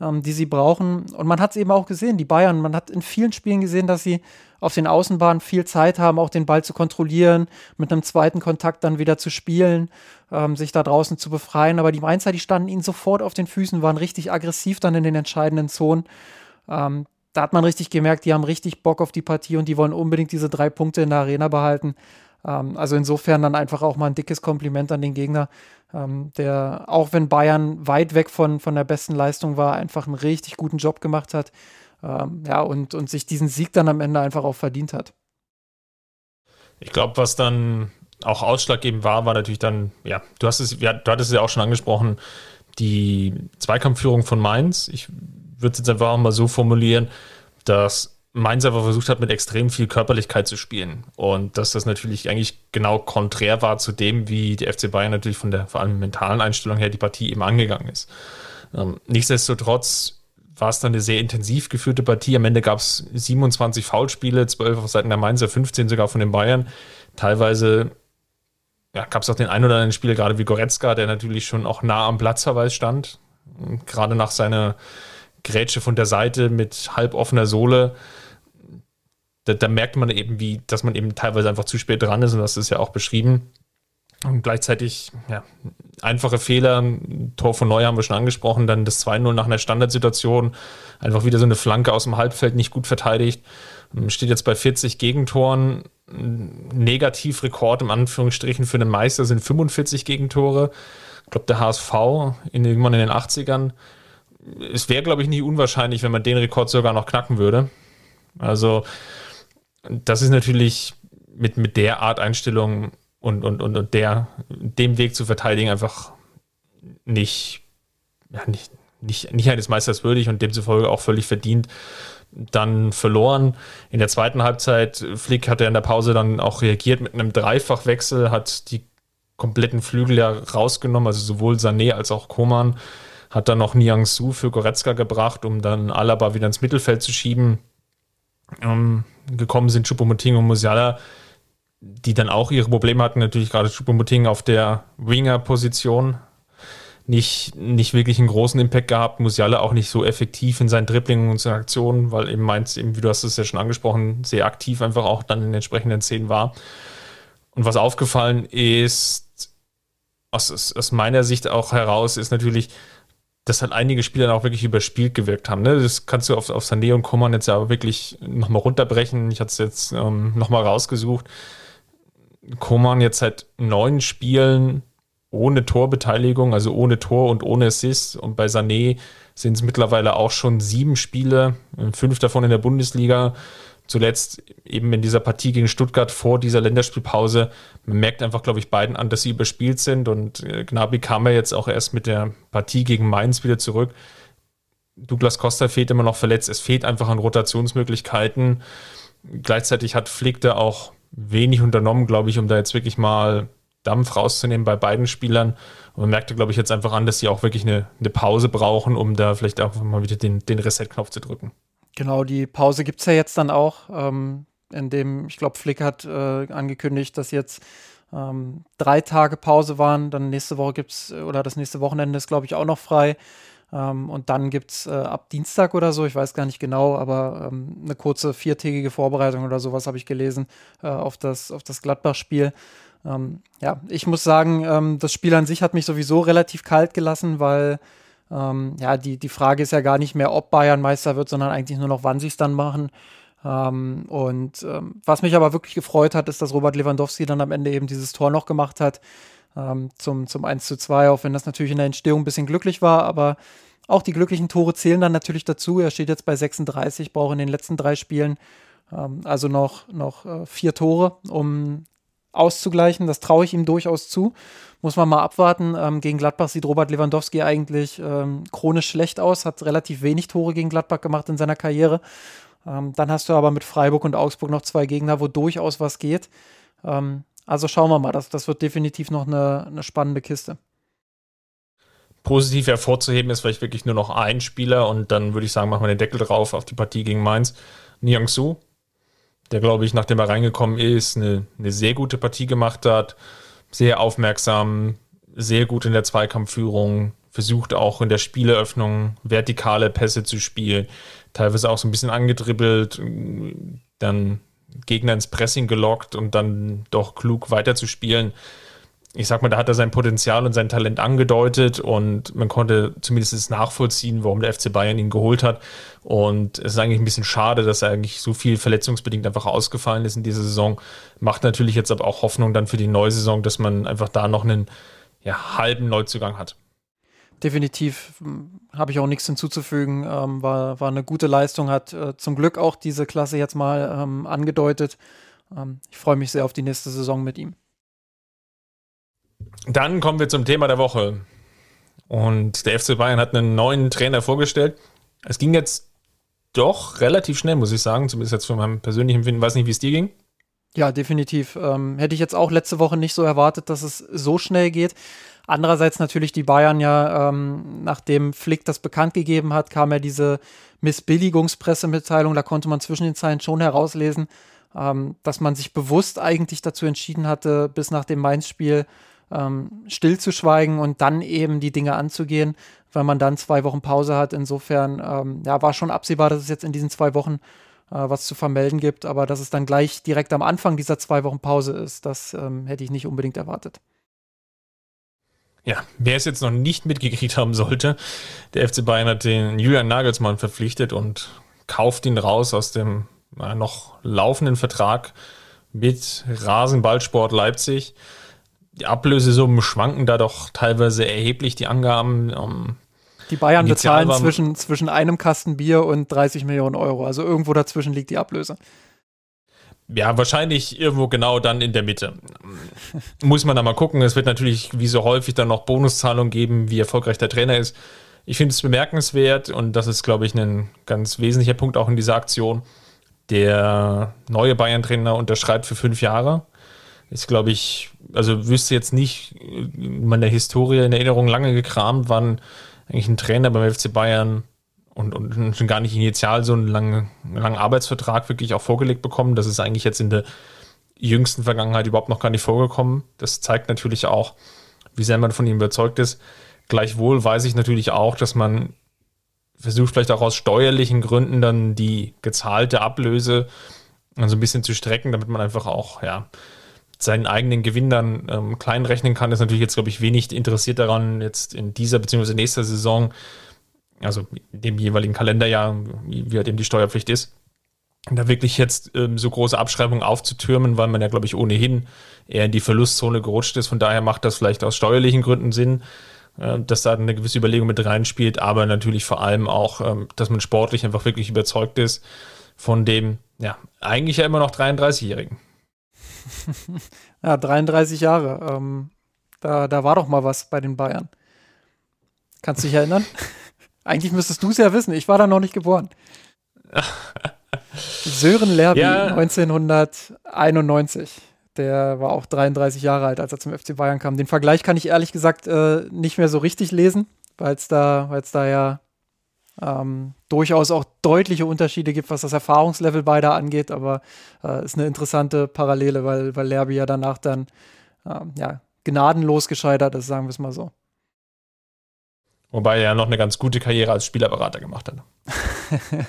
ähm, die sie brauchen. Und man hat es eben auch gesehen, die Bayern, man hat in vielen Spielen gesehen, dass sie auf den Außenbahnen viel Zeit haben, auch den Ball zu kontrollieren, mit einem zweiten Kontakt dann wieder zu spielen, ähm, sich da draußen zu befreien. Aber die Mainzer, die standen ihnen sofort auf den Füßen, waren richtig aggressiv dann in den entscheidenden Zonen. Ähm, da hat man richtig gemerkt, die haben richtig Bock auf die Partie und die wollen unbedingt diese drei Punkte in der Arena behalten. Ähm, also insofern dann einfach auch mal ein dickes Kompliment an den Gegner, ähm, der, auch wenn Bayern weit weg von, von der besten Leistung war, einfach einen richtig guten Job gemacht hat. Ähm, ja, und, und sich diesen Sieg dann am Ende einfach auch verdient hat. Ich glaube, was dann auch ausschlaggebend war, war natürlich dann, ja, du hast es, ja, du hattest es ja auch schon angesprochen, die Zweikampfführung von Mainz. Ich würde es jetzt einfach auch mal so formulieren, dass Mainz einfach versucht hat, mit extrem viel Körperlichkeit zu spielen. Und dass das natürlich eigentlich genau konträr war zu dem, wie die FC Bayern natürlich von der vor allem mentalen Einstellung her die Partie eben angegangen ist. Ähm, nichtsdestotrotz war es dann eine sehr intensiv geführte Partie. Am Ende gab es 27 Foulspiele, 12 auf Seiten der Mainzer, 15 sogar von den Bayern. Teilweise ja, gab es auch den einen oder anderen Spieler, gerade wie Goretzka, der natürlich schon auch nah am Platzverweis stand. Gerade nach seiner Grätsche von der Seite mit halboffener Sohle. Da, da, merkt man eben, wie, dass man eben teilweise einfach zu spät dran ist und das ist ja auch beschrieben. Und gleichzeitig, ja, einfache Fehler, Tor von Neuer haben wir schon angesprochen, dann das 2-0 nach einer Standardsituation, einfach wieder so eine Flanke aus dem Halbfeld nicht gut verteidigt. Steht jetzt bei 40 Gegentoren. Negativrekord im Anführungsstrichen für den Meister sind 45 Gegentore. Ich glaube, der HSV in, irgendwann in den 80ern es wäre, glaube ich, nicht unwahrscheinlich, wenn man den Rekord sogar noch knacken würde. Also, das ist natürlich mit, mit der Art Einstellung und, und, und, und der, dem Weg zu verteidigen einfach nicht, ja, nicht, nicht, nicht eines Meisters würdig und demzufolge auch völlig verdient dann verloren. In der zweiten Halbzeit, Flick hat er in der Pause dann auch reagiert mit einem Dreifachwechsel, hat die kompletten Flügel ja rausgenommen, also sowohl Sané als auch Koman hat dann noch Niang Su für Goretzka gebracht, um dann Alaba wieder ins Mittelfeld zu schieben. Ähm, gekommen sind Choupo-Moting und Musiala, die dann auch ihre Probleme hatten. Natürlich gerade Choupo-Moting auf der Winger-Position. nicht, nicht wirklich einen großen Impact gehabt. Musiala auch nicht so effektiv in seinen Dribblingen und seinen Aktionen, weil eben Mainz, eben, wie du hast es ja schon angesprochen, sehr aktiv einfach auch dann in den entsprechenden Szenen war. Und was aufgefallen ist, aus, aus meiner Sicht auch heraus, ist natürlich, dass halt einige Spieler auch wirklich überspielt gewirkt haben. Ne? Das kannst du auf, auf Sané und Koman jetzt ja wirklich nochmal runterbrechen. Ich hatte es jetzt ähm, nochmal rausgesucht. Koman jetzt seit neun Spielen ohne Torbeteiligung, also ohne Tor und ohne Assist. Und bei Sané sind es mittlerweile auch schon sieben Spiele, fünf davon in der Bundesliga. Zuletzt eben in dieser Partie gegen Stuttgart vor dieser Länderspielpause. Man merkt einfach, glaube ich, beiden an, dass sie überspielt sind. Und äh, Gnabry kam ja jetzt auch erst mit der Partie gegen Mainz wieder zurück. Douglas Costa fehlt immer noch verletzt. Es fehlt einfach an Rotationsmöglichkeiten. Gleichzeitig hat Flick da auch wenig unternommen, glaube ich, um da jetzt wirklich mal Dampf rauszunehmen bei beiden Spielern. Und man merkte, glaube ich, jetzt einfach an, dass sie auch wirklich eine, eine Pause brauchen, um da vielleicht auch mal wieder den, den Reset-Knopf zu drücken. Genau, die Pause gibt es ja jetzt dann auch, ähm, in dem, ich glaube, Flick hat äh, angekündigt, dass jetzt ähm, drei Tage Pause waren. Dann nächste Woche gibt es, oder das nächste Wochenende ist, glaube ich, auch noch frei. Ähm, und dann gibt es äh, ab Dienstag oder so, ich weiß gar nicht genau, aber ähm, eine kurze viertägige Vorbereitung oder sowas habe ich gelesen äh, auf das, auf das Gladbach-Spiel. Ähm, ja, ich muss sagen, ähm, das Spiel an sich hat mich sowieso relativ kalt gelassen, weil ähm, ja, die, die Frage ist ja gar nicht mehr, ob Bayern Meister wird, sondern eigentlich nur noch, wann sie es dann machen. Ähm, und ähm, was mich aber wirklich gefreut hat, ist, dass Robert Lewandowski dann am Ende eben dieses Tor noch gemacht hat ähm, zum, zum 1 zu 2, auch wenn das natürlich in der Entstehung ein bisschen glücklich war, aber auch die glücklichen Tore zählen dann natürlich dazu. Er steht jetzt bei 36, braucht in den letzten drei Spielen also noch, noch äh, vier Tore, um auszugleichen. Das traue ich ihm durchaus zu. Muss man mal abwarten. Ähm, gegen Gladbach sieht Robert Lewandowski eigentlich ähm, chronisch schlecht aus, hat relativ wenig Tore gegen Gladbach gemacht in seiner Karriere. Ähm, dann hast du aber mit Freiburg und Augsburg noch zwei Gegner, wo durchaus was geht. Ähm, also schauen wir mal, das, das wird definitiv noch eine, eine spannende Kiste. Positiv hervorzuheben ist vielleicht wirklich nur noch ein Spieler und dann würde ich sagen, machen wir den Deckel drauf auf die Partie gegen Mainz. Niang Su, der, glaube ich, nachdem er reingekommen ist, eine, eine sehr gute Partie gemacht hat. Sehr aufmerksam, sehr gut in der Zweikampfführung, versucht auch in der Spieleröffnung vertikale Pässe zu spielen, teilweise auch so ein bisschen angedribbelt, dann Gegner ins Pressing gelockt und dann doch klug weiterzuspielen ich sag mal, da hat er sein Potenzial und sein Talent angedeutet und man konnte zumindest nachvollziehen, warum der FC Bayern ihn geholt hat. Und es ist eigentlich ein bisschen schade, dass er eigentlich so viel verletzungsbedingt einfach ausgefallen ist in dieser Saison. Macht natürlich jetzt aber auch Hoffnung dann für die neue Saison, dass man einfach da noch einen ja, halben Neuzugang hat. Definitiv hm, habe ich auch nichts hinzuzufügen. Ähm, war, war eine gute Leistung, hat äh, zum Glück auch diese Klasse jetzt mal ähm, angedeutet. Ähm, ich freue mich sehr auf die nächste Saison mit ihm. Dann kommen wir zum Thema der Woche. Und der FC Bayern hat einen neuen Trainer vorgestellt. Es ging jetzt doch relativ schnell, muss ich sagen, zumindest jetzt von meinem persönlichen Empfinden. Weiß nicht, wie es dir ging. Ja, definitiv. Ähm, hätte ich jetzt auch letzte Woche nicht so erwartet, dass es so schnell geht. Andererseits natürlich die Bayern ja, ähm, nachdem Flick das bekannt gegeben hat, kam ja diese Missbilligungspressemitteilung. Da konnte man zwischen den Zeilen schon herauslesen, ähm, dass man sich bewusst eigentlich dazu entschieden hatte, bis nach dem Mainz-Spiel ähm, stillzuschweigen und dann eben die Dinge anzugehen, weil man dann zwei Wochen Pause hat. Insofern ähm, ja, war schon absehbar, dass es jetzt in diesen zwei Wochen äh, was zu vermelden gibt, aber dass es dann gleich direkt am Anfang dieser zwei Wochen Pause ist, das ähm, hätte ich nicht unbedingt erwartet. Ja, wer es jetzt noch nicht mitgekriegt haben sollte, der FC Bayern hat den Julian Nagelsmann verpflichtet und kauft ihn raus aus dem äh, noch laufenden Vertrag mit Rasenballsport Leipzig die Ablösesummen schwanken da doch teilweise erheblich, die Angaben. Um, ähm, die Bayern bezahlen zwischen, zwischen einem Kasten Bier und 30 Millionen Euro. Also irgendwo dazwischen liegt die Ablöse. Ja, wahrscheinlich irgendwo genau dann in der Mitte. Muss man da mal gucken. Es wird natürlich wie so häufig dann noch Bonuszahlungen geben, wie erfolgreich der Trainer ist. Ich finde es bemerkenswert und das ist, glaube ich, ein ganz wesentlicher Punkt auch in dieser Aktion. Der neue Bayern-Trainer unterschreibt für fünf Jahre ist, glaube ich, also wüsste jetzt nicht in meiner Historie in Erinnerung lange gekramt, wann eigentlich ein Trainer beim FC Bayern und, und schon gar nicht initial so einen langen, langen Arbeitsvertrag wirklich auch vorgelegt bekommen. Das ist eigentlich jetzt in der jüngsten Vergangenheit überhaupt noch gar nicht vorgekommen. Das zeigt natürlich auch, wie sehr man von ihm überzeugt ist. Gleichwohl weiß ich natürlich auch, dass man versucht vielleicht auch aus steuerlichen Gründen dann die gezahlte Ablöse so ein bisschen zu strecken, damit man einfach auch, ja, seinen eigenen Gewinn dann ähm, klein rechnen kann, ist natürlich jetzt, glaube ich, wenig interessiert daran, jetzt in dieser bzw. nächster Saison, also in dem jeweiligen Kalenderjahr, wie, halt eben die Steuerpflicht ist, da wirklich jetzt ähm, so große Abschreibungen aufzutürmen, weil man ja, glaube ich, ohnehin eher in die Verlustzone gerutscht ist. Von daher macht das vielleicht aus steuerlichen Gründen Sinn, äh, dass da eine gewisse Überlegung mit reinspielt, aber natürlich vor allem auch, ähm, dass man sportlich einfach wirklich überzeugt ist von dem, ja, eigentlich ja immer noch 33-Jährigen. ja, 33 Jahre. Ähm, da, da war doch mal was bei den Bayern. Kannst du dich erinnern? Eigentlich müsstest du es ja wissen. Ich war da noch nicht geboren. Sören Lerby, ja. 1991. Der war auch 33 Jahre alt, als er zum FC Bayern kam. Den Vergleich kann ich ehrlich gesagt äh, nicht mehr so richtig lesen, weil es da, da ja ähm, durchaus auch deutliche Unterschiede gibt, was das Erfahrungslevel beider angeht, aber äh, ist eine interessante Parallele, weil, weil Lerby ja danach dann ähm, ja, gnadenlos gescheitert ist, sagen wir es mal so. Wobei er noch eine ganz gute Karriere als Spielerberater gemacht hat.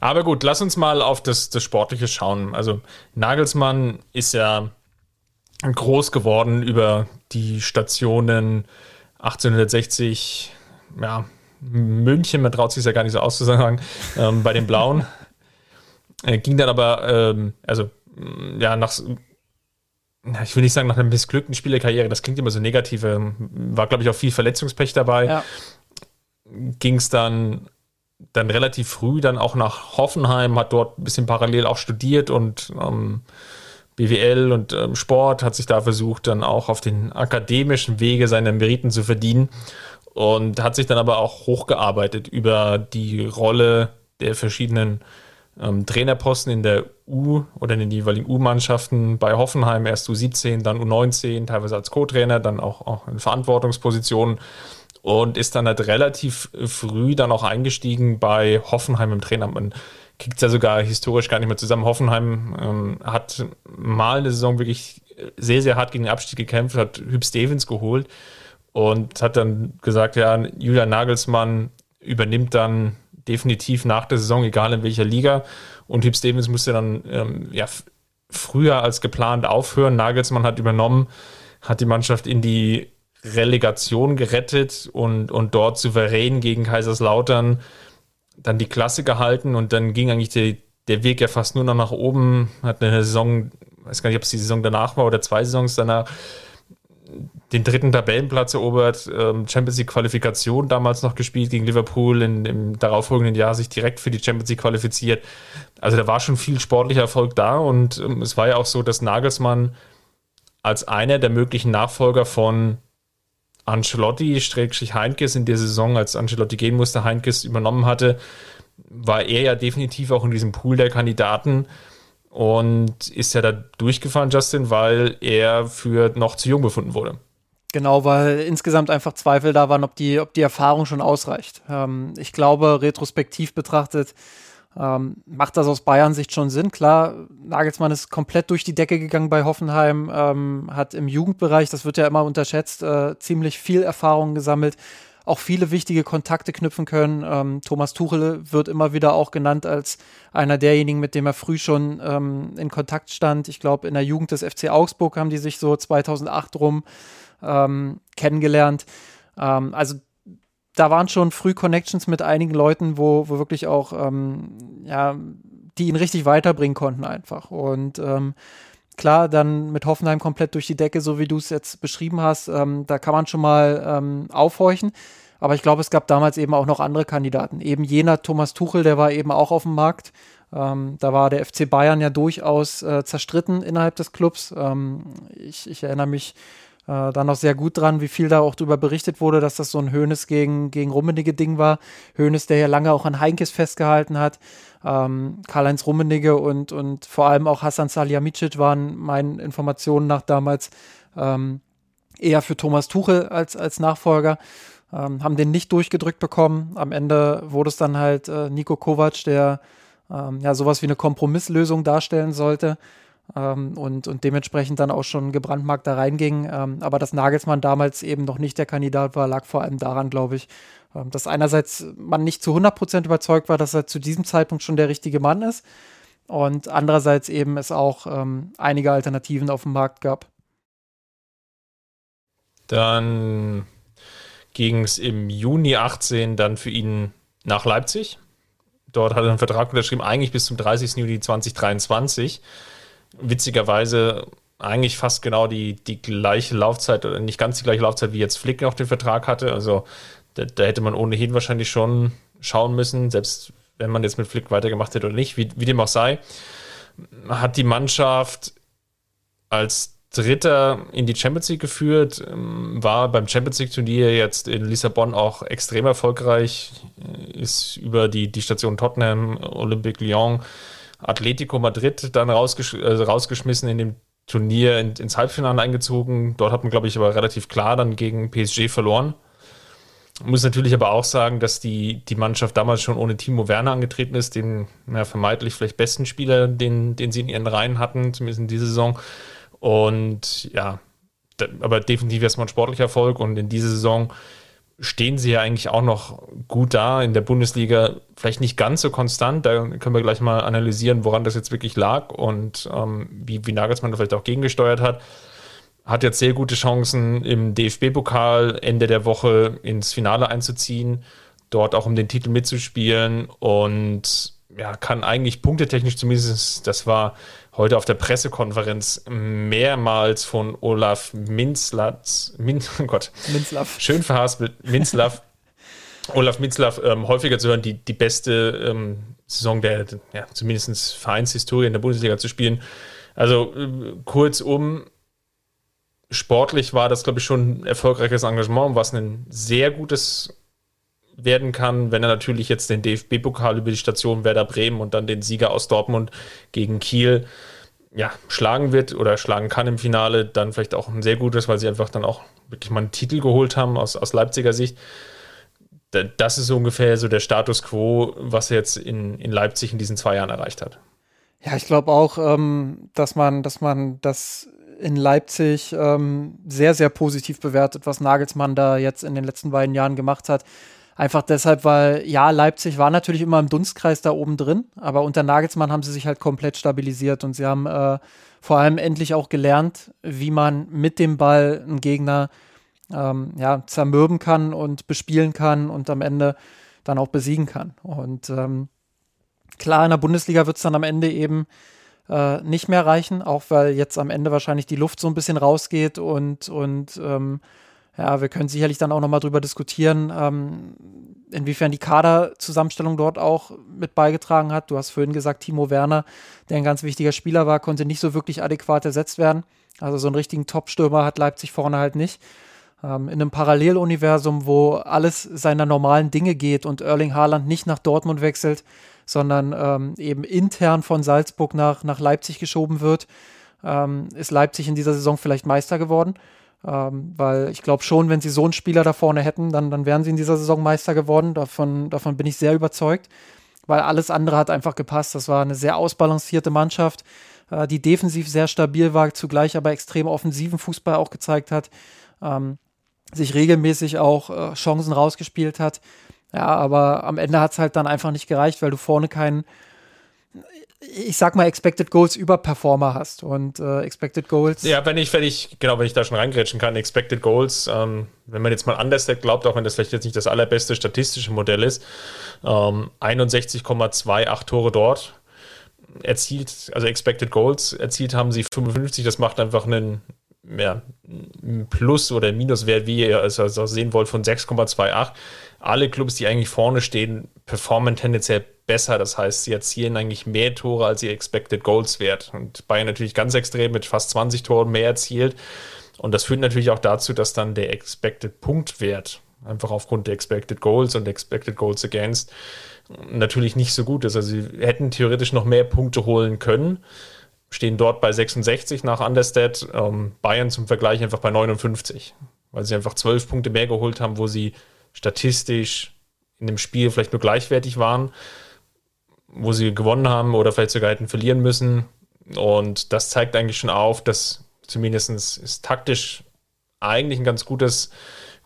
Aber gut, lass uns mal auf das, das Sportliche schauen. Also Nagelsmann ist ja groß geworden über die Stationen 1860, ja, München, man traut sich ja gar nicht so auszusagen, ähm, bei den Blauen. Er ging dann aber, ähm, also, ja, nach, ich will nicht sagen nach einer missglückten Spielerkarriere, das klingt immer so negativ, ähm, war, glaube ich, auch viel Verletzungspech dabei. Ja. Ging es dann dann relativ früh dann auch nach Hoffenheim, hat dort ein bisschen parallel auch studiert und ähm, BWL und ähm, Sport, hat sich da versucht, dann auch auf den akademischen Wege seine Meriten zu verdienen und hat sich dann aber auch hochgearbeitet über die Rolle der verschiedenen ähm, Trainerposten in der U oder in den jeweiligen U-Mannschaften bei Hoffenheim, erst U17, dann U19, teilweise als Co-Trainer, dann auch, auch in Verantwortungspositionen und ist dann halt relativ früh dann auch eingestiegen bei Hoffenheim im Trainer. Man kriegt es ja sogar historisch gar nicht mehr zusammen. Hoffenheim ähm, hat mal eine Saison wirklich sehr, sehr hart gegen den Abstieg gekämpft, hat Hüb Stevens geholt und hat dann gesagt, ja, Julian Nagelsmann übernimmt dann definitiv nach der Saison, egal in welcher Liga. Und Hüb Stevens musste dann ähm, ja, früher als geplant aufhören. Nagelsmann hat übernommen, hat die Mannschaft in die Relegation gerettet und, und dort souverän gegen Kaiserslautern dann die Klasse gehalten und dann ging eigentlich die, der Weg ja fast nur noch nach oben. Hat eine Saison, weiß gar nicht, ob es die Saison danach war oder zwei Saisons danach, den dritten Tabellenplatz erobert, ähm, Champions League Qualifikation damals noch gespielt gegen Liverpool, in, im darauffolgenden Jahr sich direkt für die Champions League qualifiziert. Also da war schon viel sportlicher Erfolg da und ähm, es war ja auch so, dass Nagelsmann als einer der möglichen Nachfolger von Ancelotti, Streckstrich Heinkes in der Saison, als Ancelotti gehen musste, Heinkes übernommen hatte, war er ja definitiv auch in diesem Pool der Kandidaten und ist ja da durchgefahren, Justin, weil er für noch zu jung befunden wurde. Genau, weil insgesamt einfach Zweifel da waren, ob die, ob die Erfahrung schon ausreicht. Ähm, ich glaube, retrospektiv betrachtet, ähm, macht das aus Bayern-Sicht schon Sinn? Klar, Nagelsmann ist komplett durch die Decke gegangen bei Hoffenheim, ähm, hat im Jugendbereich, das wird ja immer unterschätzt, äh, ziemlich viel Erfahrung gesammelt, auch viele wichtige Kontakte knüpfen können. Ähm, Thomas Tuchel wird immer wieder auch genannt als einer derjenigen, mit dem er früh schon ähm, in Kontakt stand. Ich glaube, in der Jugend des FC Augsburg haben die sich so 2008 rum ähm, kennengelernt. Ähm, also da waren schon früh Connections mit einigen Leuten, wo, wo wirklich auch, ähm, ja, die ihn richtig weiterbringen konnten einfach. Und ähm, klar, dann mit Hoffenheim komplett durch die Decke, so wie du es jetzt beschrieben hast, ähm, da kann man schon mal ähm, aufhorchen. Aber ich glaube, es gab damals eben auch noch andere Kandidaten. Eben jener Thomas Tuchel, der war eben auch auf dem Markt. Ähm, da war der FC Bayern ja durchaus äh, zerstritten innerhalb des Clubs. Ähm, ich, ich erinnere mich äh, dann noch sehr gut dran, wie viel da auch darüber berichtet wurde, dass das so ein Hönes gegen, gegen Rummenigge Ding war. Hönes, der ja lange auch an Heinkes festgehalten hat. Ähm, Karl-Heinz Rummenigge und, und vor allem auch Hassan Salihamidzic waren meinen Informationen nach damals ähm, eher für Thomas Tuchel als, als Nachfolger. Ähm, haben den nicht durchgedrückt bekommen. Am Ende wurde es dann halt äh, Nico Kovac, der ähm, ja sowas wie eine Kompromisslösung darstellen sollte. Ähm, und, und dementsprechend dann auch schon gebrandmarkt da reinging. Ähm, aber dass Nagelsmann damals eben noch nicht der Kandidat war, lag vor allem daran, glaube ich, ähm, dass einerseits man nicht zu 100% überzeugt war, dass er zu diesem Zeitpunkt schon der richtige Mann ist und andererseits eben es auch ähm, einige Alternativen auf dem Markt gab. Dann ging es im Juni 18 dann für ihn nach Leipzig. Dort hat er einen Vertrag unterschrieben, eigentlich bis zum 30. Juni 2023. Witzigerweise eigentlich fast genau die, die gleiche Laufzeit, oder nicht ganz die gleiche Laufzeit, wie jetzt Flick noch den Vertrag hatte. Also da, da hätte man ohnehin wahrscheinlich schon schauen müssen, selbst wenn man jetzt mit Flick weitergemacht hätte oder nicht, wie, wie dem auch sei. Hat die Mannschaft als Dritter in die Champions League geführt, ähm, war beim Champions League Turnier jetzt in Lissabon auch extrem erfolgreich, ist über die, die Station Tottenham, Olympique Lyon, Atletico Madrid dann rausgesch also rausgeschmissen in dem Turnier in, ins Halbfinale eingezogen. Dort hat man, glaube ich, aber relativ klar dann gegen PSG verloren. Muss natürlich aber auch sagen, dass die, die Mannschaft damals schon ohne Timo Werner angetreten ist, den ja, vermeintlich vielleicht besten Spieler, den, den sie in ihren Reihen hatten, zumindest in dieser Saison. Und ja, aber definitiv erstmal ein sportlicher Erfolg und in dieser Saison stehen sie ja eigentlich auch noch gut da in der Bundesliga. Vielleicht nicht ganz so konstant, da können wir gleich mal analysieren, woran das jetzt wirklich lag und ähm, wie, wie Nagelsmann vielleicht auch gegengesteuert hat. Hat jetzt sehr gute Chancen im DFB-Pokal Ende der Woche ins Finale einzuziehen, dort auch um den Titel mitzuspielen und ja, kann eigentlich punktetechnisch zumindest, das war heute auf der Pressekonferenz mehrmals von Olaf Minzlatz, Min, oh Gott, Minzlaff. schön verhaspelt, Minzlaff, Olaf Minzlaff ähm, häufiger zu hören, die, die beste ähm, Saison der, ja, zumindest Vereinshistorie in der Bundesliga zu spielen. Also äh, kurzum, sportlich war das, glaube ich, schon ein erfolgreiches Engagement, was ein sehr gutes werden kann, wenn er natürlich jetzt den DFB-Pokal über die Station Werder Bremen und dann den Sieger aus Dortmund gegen Kiel ja, schlagen wird oder schlagen kann im Finale, dann vielleicht auch ein sehr gutes, weil sie einfach dann auch wirklich mal einen Titel geholt haben aus, aus Leipziger Sicht. Das ist so ungefähr so der Status quo, was er jetzt in, in Leipzig in diesen zwei Jahren erreicht hat. Ja, ich glaube auch, ähm, dass man, dass man das in Leipzig ähm, sehr, sehr positiv bewertet, was Nagelsmann da jetzt in den letzten beiden Jahren gemacht hat. Einfach deshalb, weil ja, Leipzig war natürlich immer im Dunstkreis da oben drin, aber unter Nagelsmann haben sie sich halt komplett stabilisiert und sie haben äh, vor allem endlich auch gelernt, wie man mit dem Ball einen Gegner ähm, ja, zermürben kann und bespielen kann und am Ende dann auch besiegen kann. Und ähm, klar, in der Bundesliga wird es dann am Ende eben äh, nicht mehr reichen, auch weil jetzt am Ende wahrscheinlich die Luft so ein bisschen rausgeht und, und ähm, ja, wir können sicherlich dann auch nochmal drüber diskutieren, ähm, inwiefern die Kaderzusammenstellung dort auch mit beigetragen hat. Du hast vorhin gesagt, Timo Werner, der ein ganz wichtiger Spieler war, konnte nicht so wirklich adäquat ersetzt werden. Also so einen richtigen Top-Stürmer hat Leipzig vorne halt nicht. Ähm, in einem Paralleluniversum, wo alles seiner normalen Dinge geht und Erling Haaland nicht nach Dortmund wechselt, sondern ähm, eben intern von Salzburg nach, nach Leipzig geschoben wird, ähm, ist Leipzig in dieser Saison vielleicht Meister geworden. Ähm, weil ich glaube schon, wenn sie so einen Spieler da vorne hätten, dann, dann wären sie in dieser Saison Meister geworden. Davon, davon bin ich sehr überzeugt, weil alles andere hat einfach gepasst. Das war eine sehr ausbalancierte Mannschaft, äh, die defensiv sehr stabil war, zugleich aber extrem offensiven Fußball auch gezeigt hat, ähm, sich regelmäßig auch äh, Chancen rausgespielt hat. Ja, aber am Ende hat es halt dann einfach nicht gereicht, weil du vorne keinen ich sag mal, Expected Goals über Performer hast. Und äh, Expected Goals. Ja, wenn ich, wenn ich, genau, wenn ich da schon reingrätschen kann, Expected Goals, ähm, wenn man jetzt mal anders glaubt, auch wenn das vielleicht jetzt nicht das allerbeste statistische Modell ist, ähm, 61,28 Tore dort erzielt, also Expected Goals erzielt haben sie 55, das macht einfach einen, ja, Plus- oder Minuswert, wie ihr es also sehen wollt, von 6,28. Alle Clubs, die eigentlich vorne stehen, performen tendenziell besser. Das heißt, sie erzielen eigentlich mehr Tore als ihr Expected Goals wert. Und Bayern natürlich ganz extrem mit fast 20 Toren mehr erzielt. Und das führt natürlich auch dazu, dass dann der Expected Punktwert einfach aufgrund der Expected Goals und Expected Goals Against natürlich nicht so gut ist. Also sie hätten theoretisch noch mehr Punkte holen können, stehen dort bei 66 nach Understat, ähm, Bayern zum Vergleich einfach bei 59, weil sie einfach 12 Punkte mehr geholt haben, wo sie statistisch in dem Spiel vielleicht nur gleichwertig waren wo sie gewonnen haben oder vielleicht sogar hätten verlieren müssen. Und das zeigt eigentlich schon auf, dass zumindest ist taktisch eigentlich ein ganz gutes,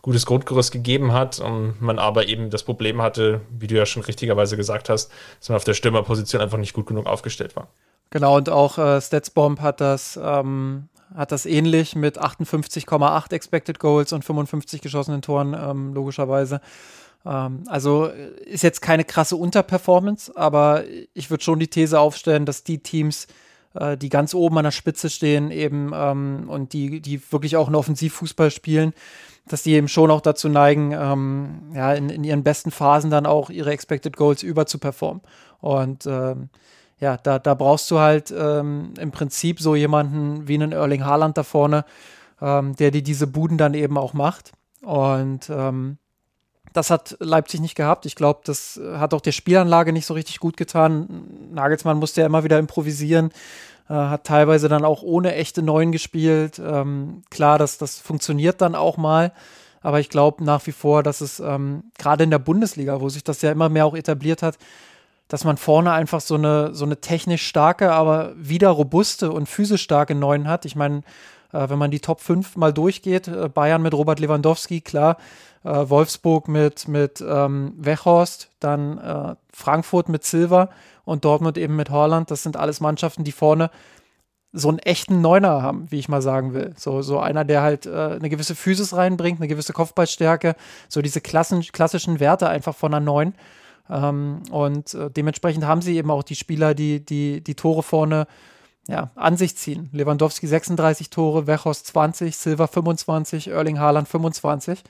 gutes Grundgerüst gegeben hat und man aber eben das Problem hatte, wie du ja schon richtigerweise gesagt hast, dass man auf der Stürmerposition einfach nicht gut genug aufgestellt war. Genau, und auch äh, Statsbomb hat das, ähm, hat das ähnlich mit 58,8 Expected Goals und 55 geschossenen Toren, ähm, logischerweise. Ähm, also ist jetzt keine krasse Unterperformance, aber ich würde schon die These aufstellen, dass die Teams, äh, die ganz oben an der Spitze stehen, eben ähm, und die, die wirklich auch einen Offensivfußball spielen, dass die eben schon auch dazu neigen, ähm, ja, in, in ihren besten Phasen dann auch ihre Expected Goals über zu performen. Und ähm, ja, da, da brauchst du halt ähm, im Prinzip so jemanden wie einen Erling Haaland da vorne, ähm, der dir diese Buden dann eben auch macht. Und ähm, das hat Leipzig nicht gehabt. Ich glaube, das hat auch der Spielanlage nicht so richtig gut getan. Nagelsmann musste ja immer wieder improvisieren, äh, hat teilweise dann auch ohne echte Neuen gespielt. Ähm, klar, das, das funktioniert dann auch mal. Aber ich glaube nach wie vor, dass es ähm, gerade in der Bundesliga, wo sich das ja immer mehr auch etabliert hat, dass man vorne einfach so eine, so eine technisch starke, aber wieder robuste und physisch starke Neuen hat. Ich meine, äh, wenn man die Top 5 mal durchgeht, äh, Bayern mit Robert Lewandowski, klar, äh, Wolfsburg mit, mit ähm, Wechhorst, dann äh, Frankfurt mit Silva und Dortmund eben mit Holland. Das sind alles Mannschaften, die vorne so einen echten Neuner haben, wie ich mal sagen will. So, so einer, der halt äh, eine gewisse Physis reinbringt, eine gewisse Kopfballstärke, so diese Klassen, klassischen Werte einfach von einer Neun. Ähm, und äh, dementsprechend haben sie eben auch die Spieler, die die, die Tore vorne ja, an sich ziehen. Lewandowski 36 Tore, Wechhorst 20, Silva 25, Erling Haaland 25.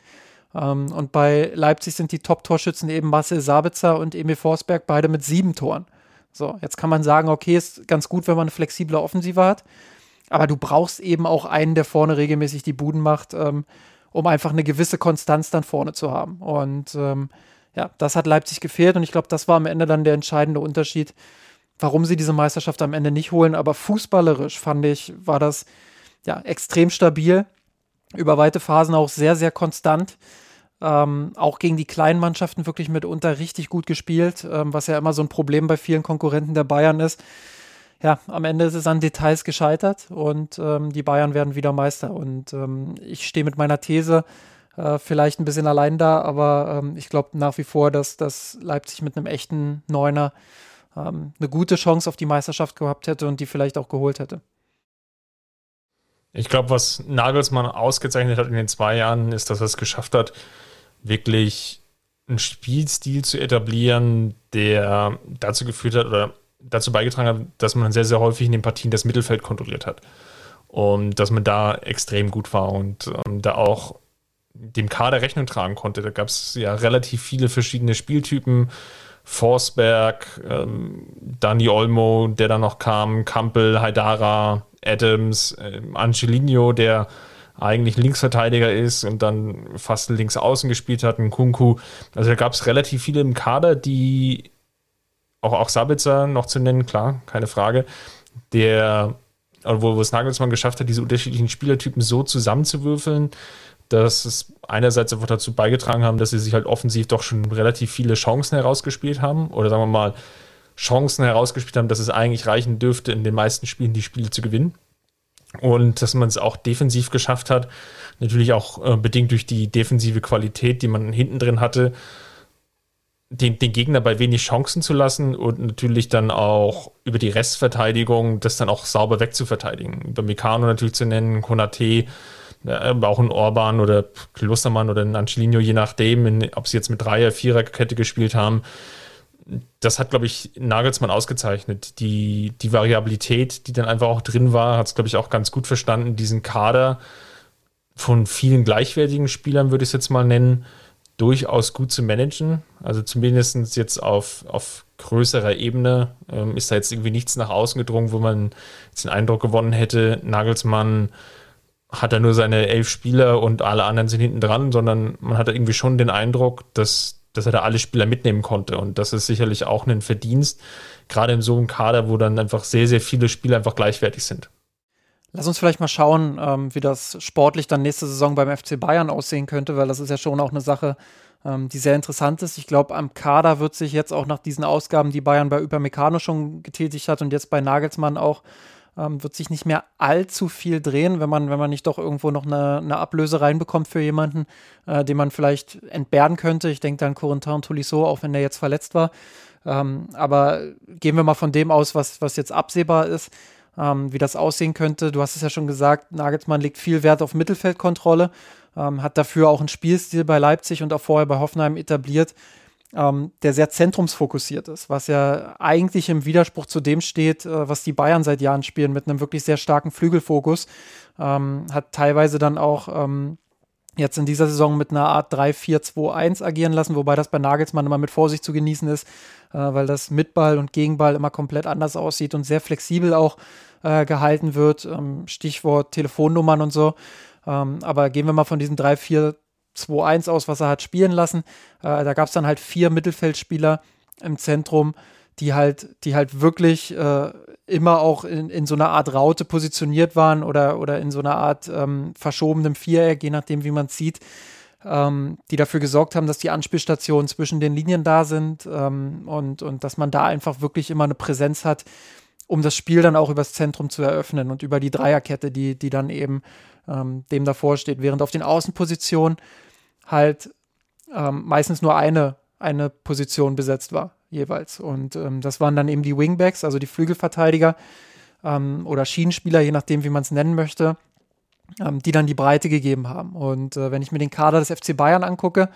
Ähm, und bei Leipzig sind die Top-Torschützen eben Marcel Sabitzer und Emil Forsberg, beide mit sieben Toren. So, jetzt kann man sagen, okay, ist ganz gut, wenn man eine flexible Offensive hat. Aber du brauchst eben auch einen, der vorne regelmäßig die Buden macht, ähm, um einfach eine gewisse Konstanz dann vorne zu haben. Und ähm, ja, das hat Leipzig gefehlt und ich glaube, das war am Ende dann der entscheidende Unterschied, warum sie diese Meisterschaft am Ende nicht holen. Aber fußballerisch fand ich, war das ja extrem stabil, über weite Phasen auch sehr, sehr konstant. Ähm, auch gegen die kleinen Mannschaften wirklich mitunter richtig gut gespielt, ähm, was ja immer so ein Problem bei vielen Konkurrenten der Bayern ist. Ja, am Ende ist es an Details gescheitert und ähm, die Bayern werden wieder Meister. Und ähm, ich stehe mit meiner These, äh, vielleicht ein bisschen allein da, aber ähm, ich glaube nach wie vor, dass, dass Leipzig mit einem echten Neuner ähm, eine gute Chance auf die Meisterschaft gehabt hätte und die vielleicht auch geholt hätte. Ich glaube, was Nagelsmann ausgezeichnet hat in den zwei Jahren, ist, dass er es geschafft hat, wirklich einen Spielstil zu etablieren, der dazu geführt hat oder dazu beigetragen hat, dass man sehr, sehr häufig in den Partien das Mittelfeld kontrolliert hat. Und dass man da extrem gut war und ähm, da auch dem Kader Rechnung tragen konnte. Da gab es ja relativ viele verschiedene Spieltypen. Forsberg, ähm, Dani Olmo, der dann noch kam, Kampel, Haidara, Adams, äh, Angelino, der eigentlich Linksverteidiger ist und dann fast links außen gespielt hat, ein Kunku. Also da gab es relativ viele im Kader, die auch, auch Sabitzer noch zu nennen, klar, keine Frage, der, wo, es Nagelsmann geschafft hat, diese unterschiedlichen Spielertypen so zusammenzuwürfeln, dass es einerseits einfach dazu beigetragen haben, dass sie sich halt offensiv doch schon relativ viele Chancen herausgespielt haben oder sagen wir mal Chancen herausgespielt haben, dass es eigentlich reichen dürfte, in den meisten Spielen die Spiele zu gewinnen. Und dass man es auch defensiv geschafft hat, natürlich auch äh, bedingt durch die defensive Qualität, die man hinten drin hatte, den, den Gegner bei wenig Chancen zu lassen und natürlich dann auch über die Restverteidigung das dann auch sauber wegzuverteidigen. Über Meccano natürlich zu nennen, Konate, äh, auch ein Orban oder Klostermann oder ein Angelino, je nachdem, ob sie jetzt mit Dreier-, Vierer-Kette gespielt haben. Das hat, glaube ich, Nagelsmann ausgezeichnet. Die, die Variabilität, die dann einfach auch drin war, hat es, glaube ich, auch ganz gut verstanden, diesen Kader von vielen gleichwertigen Spielern, würde ich es jetzt mal nennen, durchaus gut zu managen. Also zumindest jetzt auf, auf größerer Ebene ähm, ist da jetzt irgendwie nichts nach außen gedrungen, wo man jetzt den Eindruck gewonnen hätte, Nagelsmann hat er nur seine elf Spieler und alle anderen sind hinten dran, sondern man hat irgendwie schon den Eindruck, dass, dass er da alle Spieler mitnehmen konnte. Und das ist sicherlich auch ein Verdienst, gerade in so einem Kader, wo dann einfach sehr, sehr viele Spieler einfach gleichwertig sind. Lass uns vielleicht mal schauen, ähm, wie das sportlich dann nächste Saison beim FC Bayern aussehen könnte, weil das ist ja schon auch eine Sache, ähm, die sehr interessant ist. Ich glaube, am Kader wird sich jetzt auch nach diesen Ausgaben, die Bayern bei Übermecano schon getätigt hat und jetzt bei Nagelsmann auch, ähm, wird sich nicht mehr allzu viel drehen, wenn man, wenn man nicht doch irgendwo noch eine, eine Ablöse reinbekommt für jemanden, äh, den man vielleicht entbehren könnte. Ich denke an Corentin Tolisso, auch wenn der jetzt verletzt war. Ähm, aber gehen wir mal von dem aus, was, was jetzt absehbar ist, ähm, wie das aussehen könnte. Du hast es ja schon gesagt, Nagelsmann legt viel Wert auf Mittelfeldkontrolle, ähm, hat dafür auch einen Spielstil bei Leipzig und auch vorher bei Hoffenheim etabliert, ähm, der sehr zentrumsfokussiert ist, was ja eigentlich im Widerspruch zu dem steht, äh, was die Bayern seit Jahren spielen, mit einem wirklich sehr starken Flügelfokus. Ähm, hat teilweise dann auch ähm, jetzt in dieser Saison mit einer Art 3-4-2-1 agieren lassen, wobei das bei Nagelsmann immer mit Vorsicht zu genießen ist, äh, weil das mit Ball und Gegenball immer komplett anders aussieht und sehr flexibel auch äh, gehalten wird. Ähm, Stichwort Telefonnummern und so. Ähm, aber gehen wir mal von diesem 3-4-2-1 aus, was er hat spielen lassen. Äh, da gab es dann halt vier Mittelfeldspieler im Zentrum, die halt, die halt wirklich äh, immer auch in, in so einer Art Raute positioniert waren oder, oder in so einer Art ähm, verschobenem Viereck, je nachdem, wie man sieht, ähm, die dafür gesorgt haben, dass die Anspielstationen zwischen den Linien da sind ähm, und, und dass man da einfach wirklich immer eine Präsenz hat, um das Spiel dann auch übers Zentrum zu eröffnen und über die Dreierkette, die, die dann eben ähm, dem davor steht. Während auf den Außenpositionen halt ähm, meistens nur eine, eine Position besetzt war jeweils. Und ähm, das waren dann eben die Wingbacks, also die Flügelverteidiger ähm, oder Schienenspieler, je nachdem, wie man es nennen möchte, ähm, die dann die Breite gegeben haben. Und äh, wenn ich mir den Kader des FC Bayern angucke,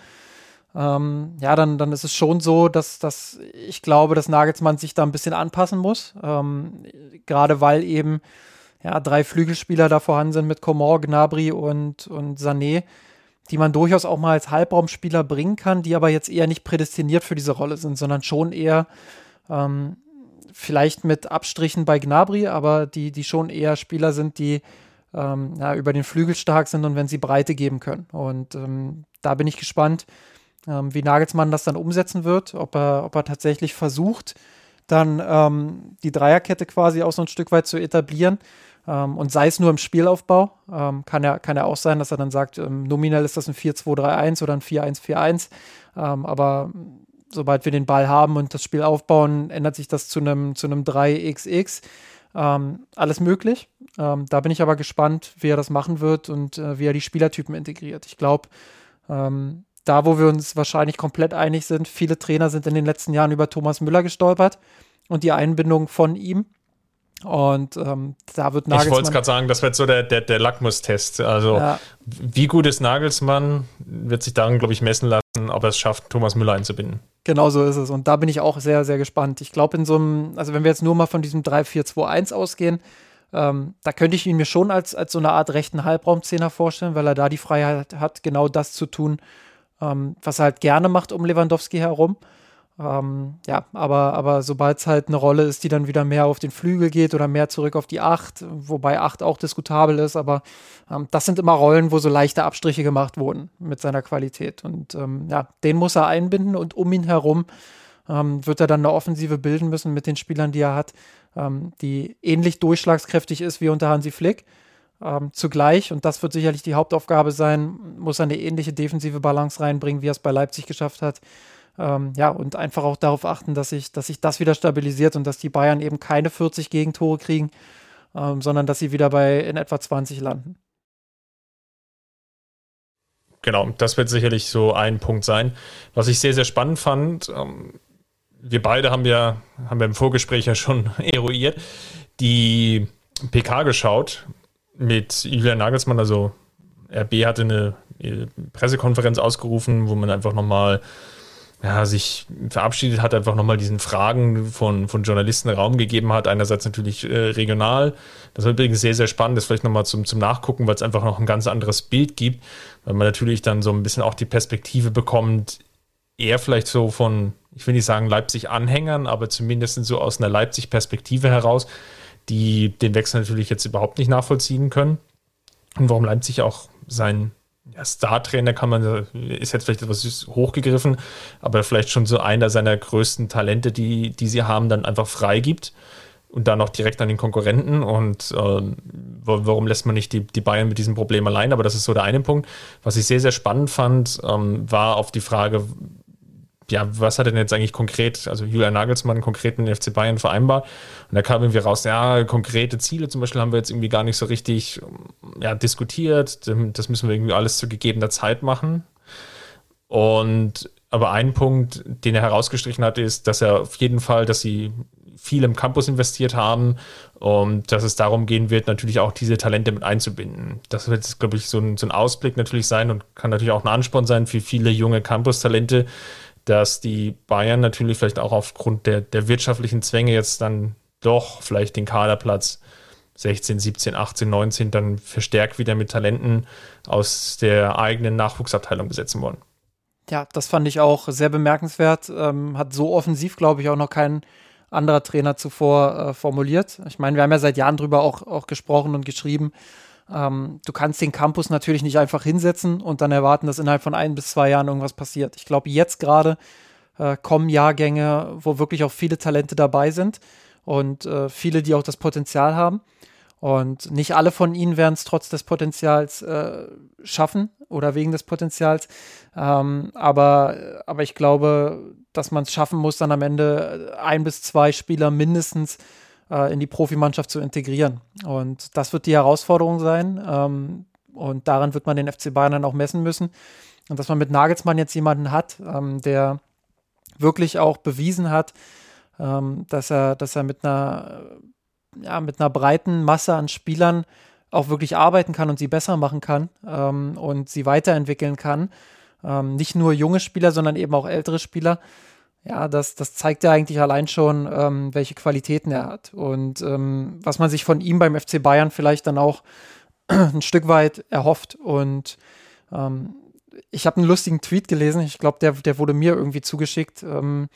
ähm, ja, dann, dann ist es schon so, dass, dass ich glaube, dass Nagelsmann sich da ein bisschen anpassen muss. Ähm, gerade weil eben ja, drei Flügelspieler da vorhanden sind mit Comor, Gnabry und, und Sané die man durchaus auch mal als Halbraumspieler bringen kann, die aber jetzt eher nicht prädestiniert für diese Rolle sind, sondern schon eher ähm, vielleicht mit Abstrichen bei Gnabry, aber die, die schon eher Spieler sind, die ähm, ja, über den Flügel stark sind und wenn sie Breite geben können. Und ähm, da bin ich gespannt, ähm, wie Nagelsmann das dann umsetzen wird, ob er, ob er tatsächlich versucht, dann ähm, die Dreierkette quasi auch so ein Stück weit zu etablieren ähm, und sei es nur im Spielaufbau, ähm, kann, ja, kann ja auch sein, dass er dann sagt, ähm, nominell ist das ein 4-2-3-1 oder ein 4-1-4-1. Ähm, aber sobald wir den Ball haben und das Spiel aufbauen, ändert sich das zu einem zu 3XX. Ähm, alles möglich. Ähm, da bin ich aber gespannt, wie er das machen wird und äh, wie er die Spielertypen integriert. Ich glaube, da, wo wir uns wahrscheinlich komplett einig sind, viele Trainer sind in den letzten Jahren über Thomas Müller gestolpert und die Einbindung von ihm und ähm, da wird Nagelsmann. Ich wollte es gerade sagen, das wird so der, der, der Lackmustest. Also, ja. wie gut ist Nagelsmann, wird sich daran, glaube ich, messen lassen, ob er es schafft, Thomas Müller einzubinden. Genau so ist es. Und da bin ich auch sehr, sehr gespannt. Ich glaube, in so einem, also wenn wir jetzt nur mal von diesem 3-4-2-1 ausgehen, ähm, da könnte ich ihn mir schon als, als so eine Art rechten Halbraumzehner vorstellen, weil er da die Freiheit hat, genau das zu tun, ähm, was er halt gerne macht um Lewandowski herum. Ähm, ja, aber, aber sobald es halt eine Rolle ist, die dann wieder mehr auf den Flügel geht oder mehr zurück auf die Acht, wobei Acht auch diskutabel ist, aber ähm, das sind immer Rollen, wo so leichte Abstriche gemacht wurden mit seiner Qualität. Und ähm, ja, den muss er einbinden und um ihn herum ähm, wird er dann eine Offensive bilden müssen mit den Spielern, die er hat, ähm, die ähnlich durchschlagskräftig ist wie unter Hansi Flick. Ähm, zugleich, und das wird sicherlich die Hauptaufgabe sein, muss er eine ähnliche defensive Balance reinbringen, wie er es bei Leipzig geschafft hat. Ähm, ja, und einfach auch darauf achten, dass sich dass sich das wieder stabilisiert und dass die Bayern eben keine 40 Gegentore kriegen, ähm, sondern dass sie wieder bei in etwa 20 landen. Genau, das wird sicherlich so ein Punkt sein. Was ich sehr, sehr spannend fand, ähm, wir beide haben ja, haben wir im Vorgespräch ja schon eruiert, die PK geschaut mit Julian Nagelsmann, also RB hatte eine Pressekonferenz ausgerufen, wo man einfach nochmal ja, sich verabschiedet hat, einfach nochmal diesen Fragen von, von Journalisten Raum gegeben hat. Einerseits natürlich äh, regional. Das war übrigens sehr, sehr spannend, das vielleicht nochmal zum, zum Nachgucken, weil es einfach noch ein ganz anderes Bild gibt, weil man natürlich dann so ein bisschen auch die Perspektive bekommt, eher vielleicht so von, ich will nicht sagen Leipzig-Anhängern, aber zumindest so aus einer Leipzig-Perspektive heraus, die den Wechsel natürlich jetzt überhaupt nicht nachvollziehen können. Und warum Leipzig auch sein ja, Star-Trainer kann man, ist jetzt vielleicht etwas hochgegriffen, aber vielleicht schon so einer seiner größten Talente, die, die sie haben, dann einfach freigibt und dann auch direkt an den Konkurrenten. Und äh, warum lässt man nicht die, die Bayern mit diesem Problem allein? Aber das ist so der eine Punkt. Was ich sehr, sehr spannend fand, ähm, war auf die Frage, ja, was hat denn jetzt eigentlich konkret, also Julian Nagelsmann konkret mit dem FC Bayern vereinbart? Und da kam irgendwie raus, ja, konkrete Ziele zum Beispiel haben wir jetzt irgendwie gar nicht so richtig ja, diskutiert. Das müssen wir irgendwie alles zu gegebener Zeit machen. Und aber ein Punkt, den er herausgestrichen hat, ist, dass er auf jeden Fall, dass sie viel im Campus investiert haben und dass es darum gehen wird, natürlich auch diese Talente mit einzubinden. Das wird, glaube ich, so ein, so ein Ausblick natürlich sein und kann natürlich auch ein Ansporn sein für viele junge Campus-Talente, dass die Bayern natürlich vielleicht auch aufgrund der, der wirtschaftlichen Zwänge jetzt dann doch vielleicht den Kaderplatz 16, 17, 18, 19 dann verstärkt wieder mit Talenten aus der eigenen Nachwuchsabteilung besetzen wollen. Ja, das fand ich auch sehr bemerkenswert. Ähm, hat so offensiv, glaube ich, auch noch kein anderer Trainer zuvor äh, formuliert. Ich meine, wir haben ja seit Jahren drüber auch, auch gesprochen und geschrieben. Ähm, du kannst den Campus natürlich nicht einfach hinsetzen und dann erwarten, dass innerhalb von ein bis zwei Jahren irgendwas passiert. Ich glaube, jetzt gerade äh, kommen Jahrgänge, wo wirklich auch viele Talente dabei sind und äh, viele, die auch das Potenzial haben. Und nicht alle von ihnen werden es trotz des Potenzials äh, schaffen oder wegen des Potenzials. Ähm, aber, aber ich glaube, dass man es schaffen muss, dann am Ende ein bis zwei Spieler mindestens äh, in die Profimannschaft zu integrieren. Und das wird die Herausforderung sein. Ähm, und daran wird man den FC Bayern dann auch messen müssen. Und dass man mit Nagelsmann jetzt jemanden hat, ähm, der wirklich auch bewiesen hat, ähm, dass er, dass er mit einer ja, mit einer breiten Masse an Spielern auch wirklich arbeiten kann und sie besser machen kann und sie weiterentwickeln kann. Nicht nur junge Spieler, sondern eben auch ältere Spieler. Ja, das, das zeigt ja eigentlich allein schon, ähm, welche Qualitäten er hat. Und ähm, was man sich von ihm beim FC Bayern vielleicht dann auch ein Stück weit erhofft. Und ähm, ich habe einen lustigen Tweet gelesen, ich glaube, der, der wurde mir irgendwie zugeschickt. Ähm,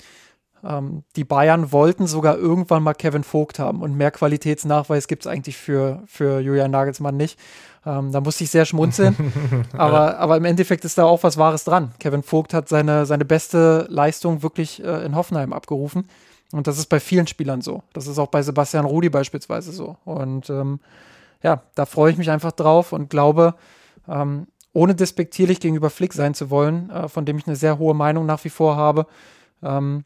ähm, die Bayern wollten sogar irgendwann mal Kevin Vogt haben und mehr Qualitätsnachweis gibt es eigentlich für, für Julian Nagelsmann nicht. Ähm, da musste ich sehr schmunzeln. aber, aber im Endeffekt ist da auch was Wahres dran. Kevin Vogt hat seine, seine beste Leistung wirklich äh, in Hoffenheim abgerufen. Und das ist bei vielen Spielern so. Das ist auch bei Sebastian Rudi beispielsweise so. Und ähm, ja, da freue ich mich einfach drauf und glaube, ähm, ohne despektierlich gegenüber Flick sein zu wollen, äh, von dem ich eine sehr hohe Meinung nach wie vor habe, ähm,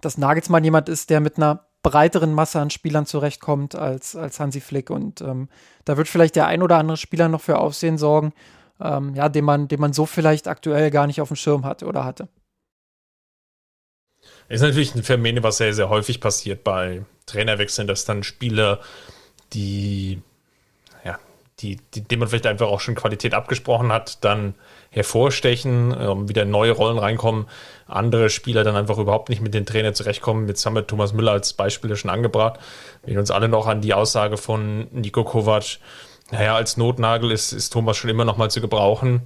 dass Nagelsmann jemand ist, der mit einer breiteren Masse an Spielern zurechtkommt als, als Hansi Flick. Und ähm, da wird vielleicht der ein oder andere Spieler noch für Aufsehen sorgen, ähm, ja, den man, den man so vielleicht aktuell gar nicht auf dem Schirm hatte oder hatte. Ist natürlich ein Phänomen, was sehr, sehr häufig passiert bei Trainerwechseln, dass dann Spieler, die die, die, dem man vielleicht einfach auch schon Qualität abgesprochen hat, dann hervorstechen, ähm, wieder in neue Rollen reinkommen, andere Spieler dann einfach überhaupt nicht mit den Trainer zurechtkommen. Jetzt haben wir Thomas Müller als Beispiel schon angebracht. Wir uns alle noch an die Aussage von Nico Kovac, naja, als Notnagel ist, ist Thomas schon immer noch mal zu gebrauchen.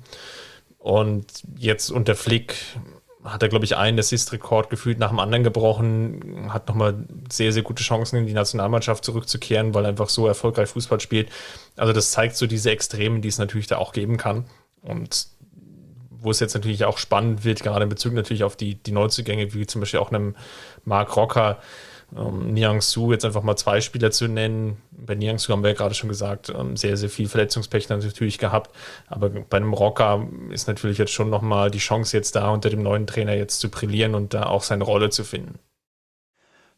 Und jetzt unter Flick hat er, glaube ich, einen Assist-Rekord gefühlt nach dem anderen gebrochen, hat nochmal sehr, sehr gute Chancen in die Nationalmannschaft zurückzukehren, weil er einfach so erfolgreich Fußball spielt. Also das zeigt so diese Extremen, die es natürlich da auch geben kann. Und wo es jetzt natürlich auch spannend wird, gerade in Bezug natürlich auf die, die Neuzugänge, wie zum Beispiel auch einem Mark Rocker, ähm, Niang Su, jetzt einfach mal zwei Spieler zu nennen. Bei Niang Su haben wir ja gerade schon gesagt, ähm, sehr, sehr viel Verletzungspech natürlich gehabt. Aber bei einem Rocker ist natürlich jetzt schon nochmal die Chance jetzt da, unter dem neuen Trainer jetzt zu brillieren und da auch seine Rolle zu finden.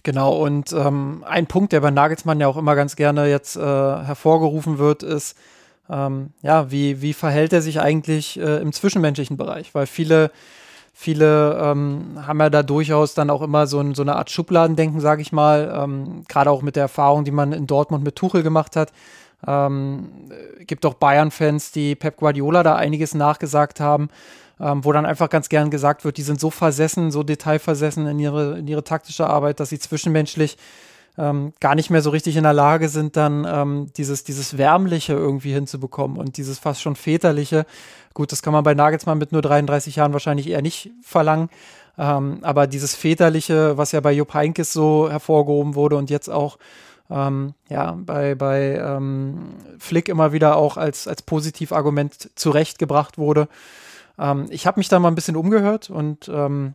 Genau, und ähm, ein Punkt, der bei Nagelsmann ja auch immer ganz gerne jetzt äh, hervorgerufen wird, ist, ähm, ja, wie, wie verhält er sich eigentlich äh, im zwischenmenschlichen Bereich? Weil viele Viele ähm, haben ja da durchaus dann auch immer so, ein, so eine Art Schubladendenken, sage ich mal. Ähm, Gerade auch mit der Erfahrung, die man in Dortmund mit Tuchel gemacht hat. Ähm, gibt auch Bayern-Fans, die Pep Guardiola da einiges nachgesagt haben, ähm, wo dann einfach ganz gern gesagt wird, die sind so versessen, so detailversessen in ihre, in ihre taktische Arbeit, dass sie zwischenmenschlich ähm, gar nicht mehr so richtig in der Lage sind, dann ähm, dieses, dieses Wärmliche irgendwie hinzubekommen und dieses fast schon Väterliche. Gut, das kann man bei Nagelsmann mit nur 33 Jahren wahrscheinlich eher nicht verlangen. Ähm, aber dieses Väterliche, was ja bei Jupp Heynckes so hervorgehoben wurde und jetzt auch ähm, ja, bei, bei ähm, Flick immer wieder auch als, als Positivargument zurechtgebracht wurde. Ähm, ich habe mich da mal ein bisschen umgehört und ähm,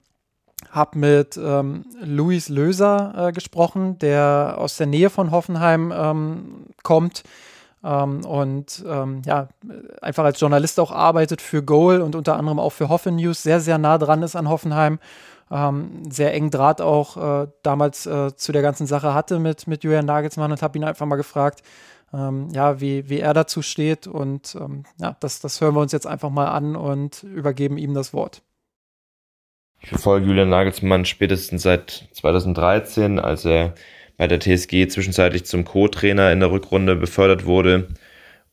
habe mit ähm, Luis Löser äh, gesprochen, der aus der Nähe von Hoffenheim ähm, kommt ähm, und ähm, ja, einfach als Journalist auch arbeitet für Goal und unter anderem auch für Hoffen News, sehr, sehr nah dran ist an Hoffenheim. ähm, sehr engen Draht auch äh, damals äh, zu der ganzen Sache hatte mit, mit Julian Nagelsmann und habe ihn einfach mal gefragt, ähm, ja, wie, wie er dazu steht. Und ähm, ja, das, das hören wir uns jetzt einfach mal an und übergeben ihm das Wort. Ich verfolge Julian Nagelsmann spätestens seit 2013, als er bei der TSG zwischenzeitlich zum Co-Trainer in der Rückrunde befördert wurde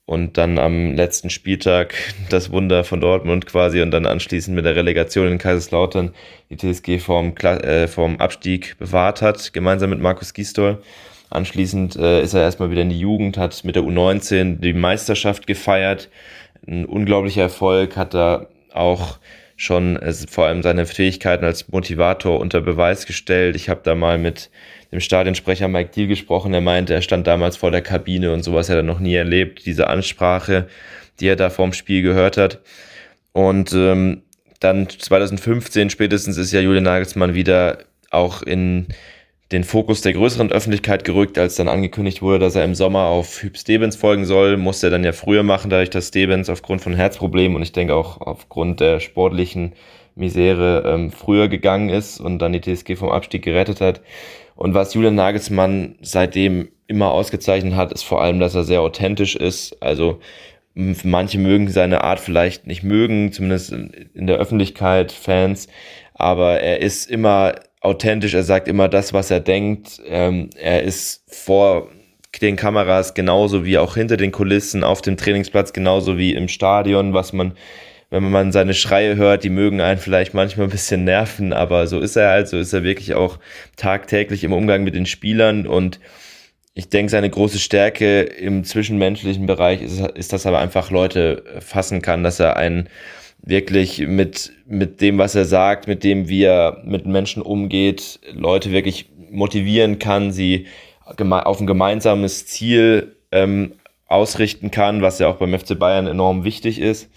und dann am letzten Spieltag das Wunder von Dortmund quasi und dann anschließend mit der Relegation in Kaiserslautern die TSG vom, äh, vom Abstieg bewahrt hat, gemeinsam mit Markus Gisdol. Anschließend äh, ist er erstmal wieder in die Jugend, hat mit der U19 die Meisterschaft gefeiert. Ein unglaublicher Erfolg, hat da auch schon äh, vor allem seine Fähigkeiten als Motivator unter Beweis gestellt. Ich habe da mal mit dem Stadionsprecher Mike Deal gesprochen. Er meinte, er stand damals vor der Kabine und sowas hat er noch nie erlebt. Diese Ansprache, die er da vorm Spiel gehört hat. Und ähm, dann 2015 spätestens ist ja Julian Nagelsmann wieder auch in den Fokus der größeren Öffentlichkeit gerückt, als dann angekündigt wurde, dass er im Sommer auf Hüb Stevens folgen soll. Musste er dann ja früher machen, dadurch, dass Stevens aufgrund von Herzproblemen und ich denke auch aufgrund der sportlichen Misere ähm, früher gegangen ist und dann die TSG vom Abstieg gerettet hat. Und was Julian Nagelsmann seitdem immer ausgezeichnet hat, ist vor allem, dass er sehr authentisch ist. Also manche mögen seine Art vielleicht nicht mögen, zumindest in der Öffentlichkeit, Fans. Aber er ist immer authentisch, er sagt immer das, was er denkt. Ähm, er ist vor den Kameras genauso wie auch hinter den Kulissen, auf dem Trainingsplatz genauso wie im Stadion, was man wenn man seine Schreie hört, die mögen einen vielleicht manchmal ein bisschen nerven, aber so ist er halt, so ist er wirklich auch tagtäglich im Umgang mit den Spielern und ich denke, seine große Stärke im zwischenmenschlichen Bereich ist, ist, dass er einfach Leute fassen kann, dass er einen wirklich mit, mit dem, was er sagt, mit dem, wie er mit Menschen umgeht, Leute wirklich motivieren kann, sie auf ein gemeinsames Ziel ähm, ausrichten kann, was ja auch beim FC Bayern enorm wichtig ist.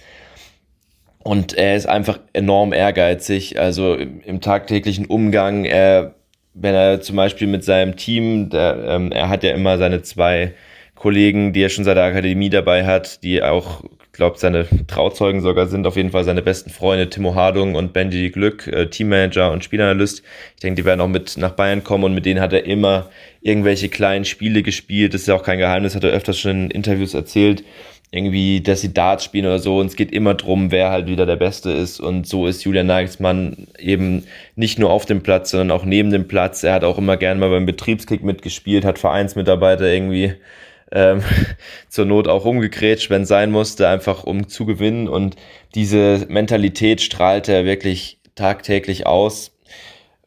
Und er ist einfach enorm ehrgeizig, also im, im tagtäglichen Umgang. Er, wenn er zum Beispiel mit seinem Team, der, ähm, er hat ja immer seine zwei Kollegen, die er schon seit der Akademie dabei hat, die auch, glaube seine Trauzeugen sogar sind, auf jeden Fall seine besten Freunde, Timo Hardung und Benji Glück, äh, Teammanager und Spielanalyst. Ich denke, die werden auch mit nach Bayern kommen und mit denen hat er immer irgendwelche kleinen Spiele gespielt. Das ist ja auch kein Geheimnis, hat er öfters schon in Interviews erzählt irgendwie, dass sie Darts spielen oder so. Und es geht immer drum, wer halt wieder der Beste ist. Und so ist Julian Nagelsmann eben nicht nur auf dem Platz, sondern auch neben dem Platz. Er hat auch immer gerne mal beim Betriebskick mitgespielt, hat Vereinsmitarbeiter irgendwie ähm, zur Not auch umgegrätscht, wenn sein musste, einfach um zu gewinnen. Und diese Mentalität strahlt er wirklich tagtäglich aus.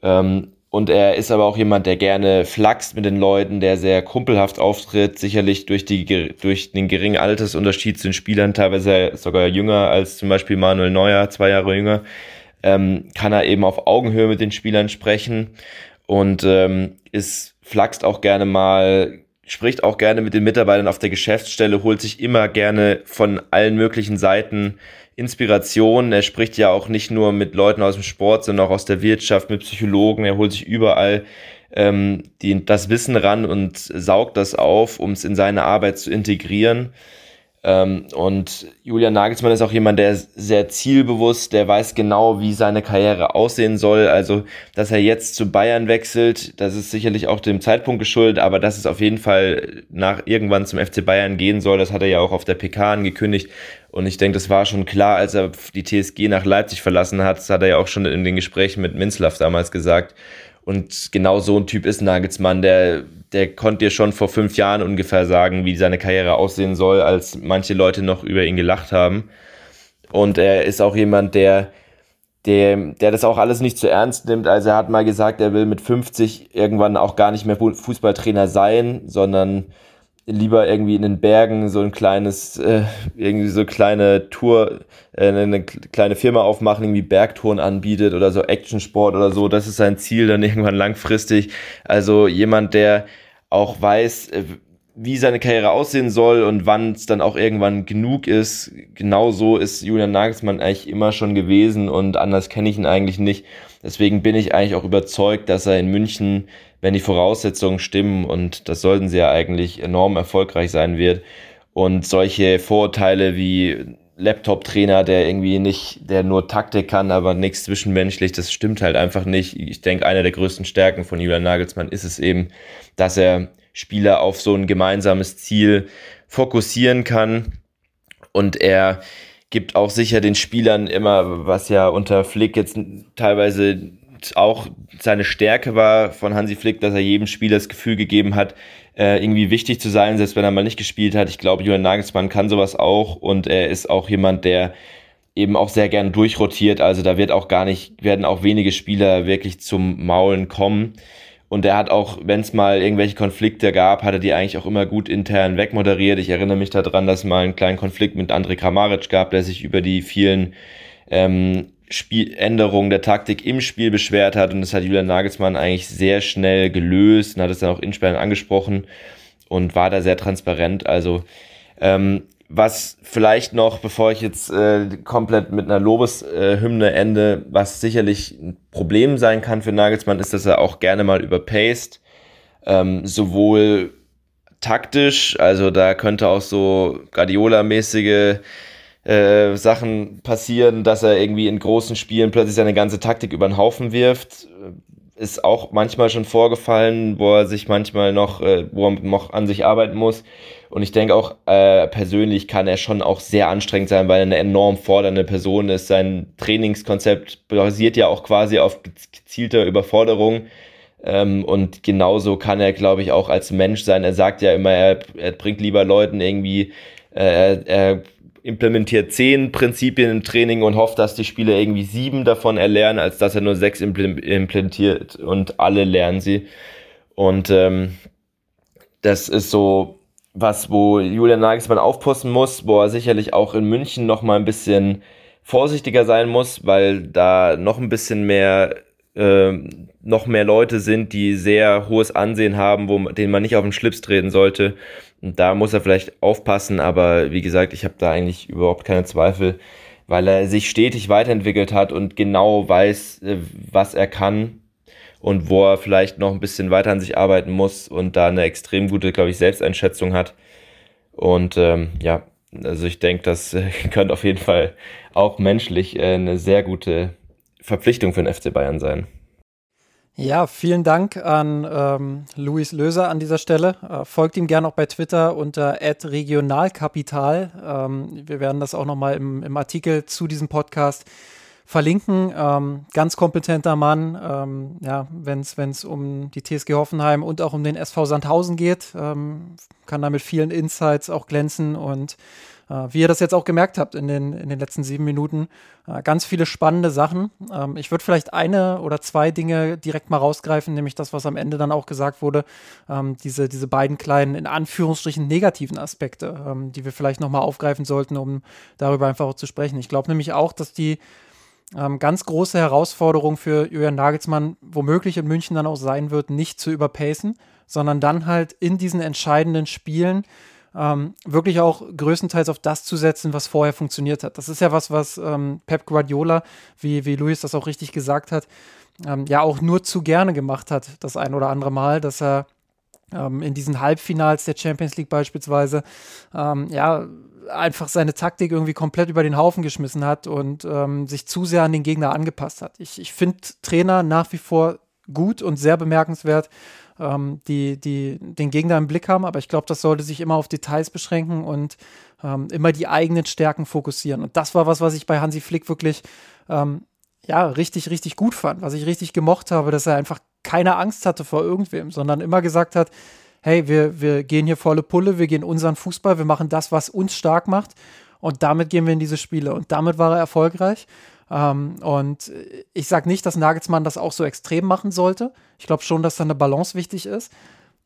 Ähm, und er ist aber auch jemand, der gerne flaxt mit den Leuten, der sehr kumpelhaft auftritt, sicherlich durch, die, durch den geringen Altersunterschied zu den Spielern, teilweise sogar jünger als zum Beispiel Manuel Neuer, zwei Jahre jünger, ähm, kann er eben auf Augenhöhe mit den Spielern sprechen und ähm, ist flaxt auch gerne mal, spricht auch gerne mit den Mitarbeitern auf der Geschäftsstelle, holt sich immer gerne von allen möglichen Seiten Inspiration. Er spricht ja auch nicht nur mit Leuten aus dem Sport, sondern auch aus der Wirtschaft, mit Psychologen. Er holt sich überall ähm, die, das Wissen ran und saugt das auf, um es in seine Arbeit zu integrieren. Ähm, und Julian Nagelsmann ist auch jemand, der sehr zielbewusst, der weiß genau, wie seine Karriere aussehen soll. Also, dass er jetzt zu Bayern wechselt, das ist sicherlich auch dem Zeitpunkt geschuldet, aber dass es auf jeden Fall nach irgendwann zum FC Bayern gehen soll, das hat er ja auch auf der PK angekündigt. Und ich denke, das war schon klar, als er die TSG nach Leipzig verlassen hat. Das hat er ja auch schon in den Gesprächen mit Minzlaff damals gesagt. Und genau so ein Typ ist Nagelsmann, der, der konnte dir schon vor fünf Jahren ungefähr sagen, wie seine Karriere aussehen soll, als manche Leute noch über ihn gelacht haben. Und er ist auch jemand, der, der, der das auch alles nicht zu ernst nimmt. Also er hat mal gesagt, er will mit 50 irgendwann auch gar nicht mehr Fußballtrainer sein, sondern lieber irgendwie in den Bergen so ein kleines, äh, irgendwie so kleine Tour, äh, eine kleine Firma aufmachen, irgendwie Bergtouren anbietet oder so Actionsport oder so. Das ist sein Ziel dann irgendwann langfristig. Also jemand, der auch weiß, äh, wie seine Karriere aussehen soll und wann es dann auch irgendwann genug ist. Genau so ist Julian Nagelsmann eigentlich immer schon gewesen und anders kenne ich ihn eigentlich nicht. Deswegen bin ich eigentlich auch überzeugt, dass er in München, wenn die Voraussetzungen stimmen, und das sollten sie ja eigentlich enorm erfolgreich sein wird, und solche Vorurteile wie Laptop-Trainer, der irgendwie nicht, der nur Taktik kann, aber nichts zwischenmenschlich. Das stimmt halt einfach nicht. Ich denke, eine der größten Stärken von Julian Nagelsmann ist es eben, dass er Spieler auf so ein gemeinsames Ziel fokussieren kann und er gibt auch sicher den Spielern immer, was ja unter Flick jetzt teilweise auch seine Stärke war von Hansi Flick, dass er jedem Spieler das Gefühl gegeben hat, äh, irgendwie wichtig zu sein, selbst wenn er mal nicht gespielt hat. Ich glaube, Julian Nagelsmann kann sowas auch und er ist auch jemand, der eben auch sehr gern durchrotiert. Also da wird auch gar nicht, werden auch wenige Spieler wirklich zum Maulen kommen. Und er hat auch, wenn es mal irgendwelche Konflikte gab, hat er die eigentlich auch immer gut intern wegmoderiert. Ich erinnere mich daran, dass es mal einen kleinen Konflikt mit André Kramaric gab, der sich über die vielen ähm, Spieländerungen der Taktik im Spiel beschwert hat. Und das hat Julian Nagelsmann eigentlich sehr schnell gelöst und hat es dann auch in Spielen angesprochen und war da sehr transparent. Also ähm, was vielleicht noch, bevor ich jetzt äh, komplett mit einer Lobeshymne äh, ende, was sicherlich ein Problem sein kann für Nagelsmann, ist, dass er auch gerne mal überpaced. Ähm, sowohl taktisch, also da könnte auch so Guardiola-mäßige äh, Sachen passieren, dass er irgendwie in großen Spielen plötzlich seine ganze Taktik über den Haufen wirft. Ist auch manchmal schon vorgefallen, wo er sich manchmal noch, äh, wo er noch an sich arbeiten muss. Und ich denke auch, äh, persönlich kann er schon auch sehr anstrengend sein, weil er eine enorm fordernde Person ist. Sein Trainingskonzept basiert ja auch quasi auf gezielter Überforderung. Ähm, und genauso kann er, glaube ich, auch als Mensch sein. Er sagt ja immer, er, er bringt lieber Leuten irgendwie, äh, er implementiert zehn Prinzipien im Training und hofft, dass die Spieler irgendwie sieben davon erlernen, als dass er nur sechs implementiert und alle lernen sie. Und ähm, das ist so was, wo Julian Nagelsmann aufpassen muss, wo er sicherlich auch in München noch mal ein bisschen vorsichtiger sein muss, weil da noch ein bisschen mehr äh, noch mehr Leute sind, die sehr hohes Ansehen haben, wo denen man nicht auf den Schlips treten sollte. Und da muss er vielleicht aufpassen, aber wie gesagt, ich habe da eigentlich überhaupt keine Zweifel, weil er sich stetig weiterentwickelt hat und genau weiß, äh, was er kann und wo er vielleicht noch ein bisschen weiter an sich arbeiten muss und da eine extrem gute, glaube ich, Selbsteinschätzung hat. Und ähm, ja, also ich denke, das äh, könnte auf jeden Fall auch menschlich äh, eine sehr gute Verpflichtung für den FC Bayern sein. Ja, vielen Dank an ähm, Luis Löser an dieser Stelle. Äh, folgt ihm gerne auch bei Twitter unter @regionalkapital. Ähm, wir werden das auch nochmal im, im Artikel zu diesem Podcast verlinken. Ähm, ganz kompetenter Mann, ähm, ja, wenn es um die TSG Hoffenheim und auch um den SV Sandhausen geht, ähm, kann da mit vielen Insights auch glänzen und wie ihr das jetzt auch gemerkt habt in den, in den letzten sieben Minuten, äh, ganz viele spannende Sachen. Ähm, ich würde vielleicht eine oder zwei Dinge direkt mal rausgreifen, nämlich das, was am Ende dann auch gesagt wurde, ähm, diese, diese beiden kleinen, in Anführungsstrichen negativen Aspekte, ähm, die wir vielleicht nochmal aufgreifen sollten, um darüber einfach auch zu sprechen. Ich glaube nämlich auch, dass die ganz große Herausforderung für Julian Nagelsmann womöglich in München dann auch sein wird, nicht zu überpacen, sondern dann halt in diesen entscheidenden Spielen ähm, wirklich auch größtenteils auf das zu setzen, was vorher funktioniert hat. Das ist ja was, was ähm, Pep Guardiola, wie, wie Luis das auch richtig gesagt hat, ähm, ja auch nur zu gerne gemacht hat, das ein oder andere Mal, dass er ähm, in diesen Halbfinals der Champions League beispielsweise, ähm, ja, einfach seine Taktik irgendwie komplett über den Haufen geschmissen hat und ähm, sich zu sehr an den Gegner angepasst hat. Ich, ich finde Trainer nach wie vor gut und sehr bemerkenswert, ähm, die, die den Gegner im Blick haben, aber ich glaube, das sollte sich immer auf Details beschränken und ähm, immer die eigenen Stärken fokussieren. Und das war was, was ich bei Hansi Flick wirklich ähm, ja, richtig, richtig gut fand, was ich richtig gemocht habe, dass er einfach keine Angst hatte vor irgendwem, sondern immer gesagt hat, hey, wir, wir gehen hier volle Pulle, wir gehen unseren Fußball, wir machen das, was uns stark macht und damit gehen wir in diese Spiele. Und damit war er erfolgreich. Ähm, und ich sage nicht, dass Nagelsmann das auch so extrem machen sollte. Ich glaube schon, dass da eine Balance wichtig ist.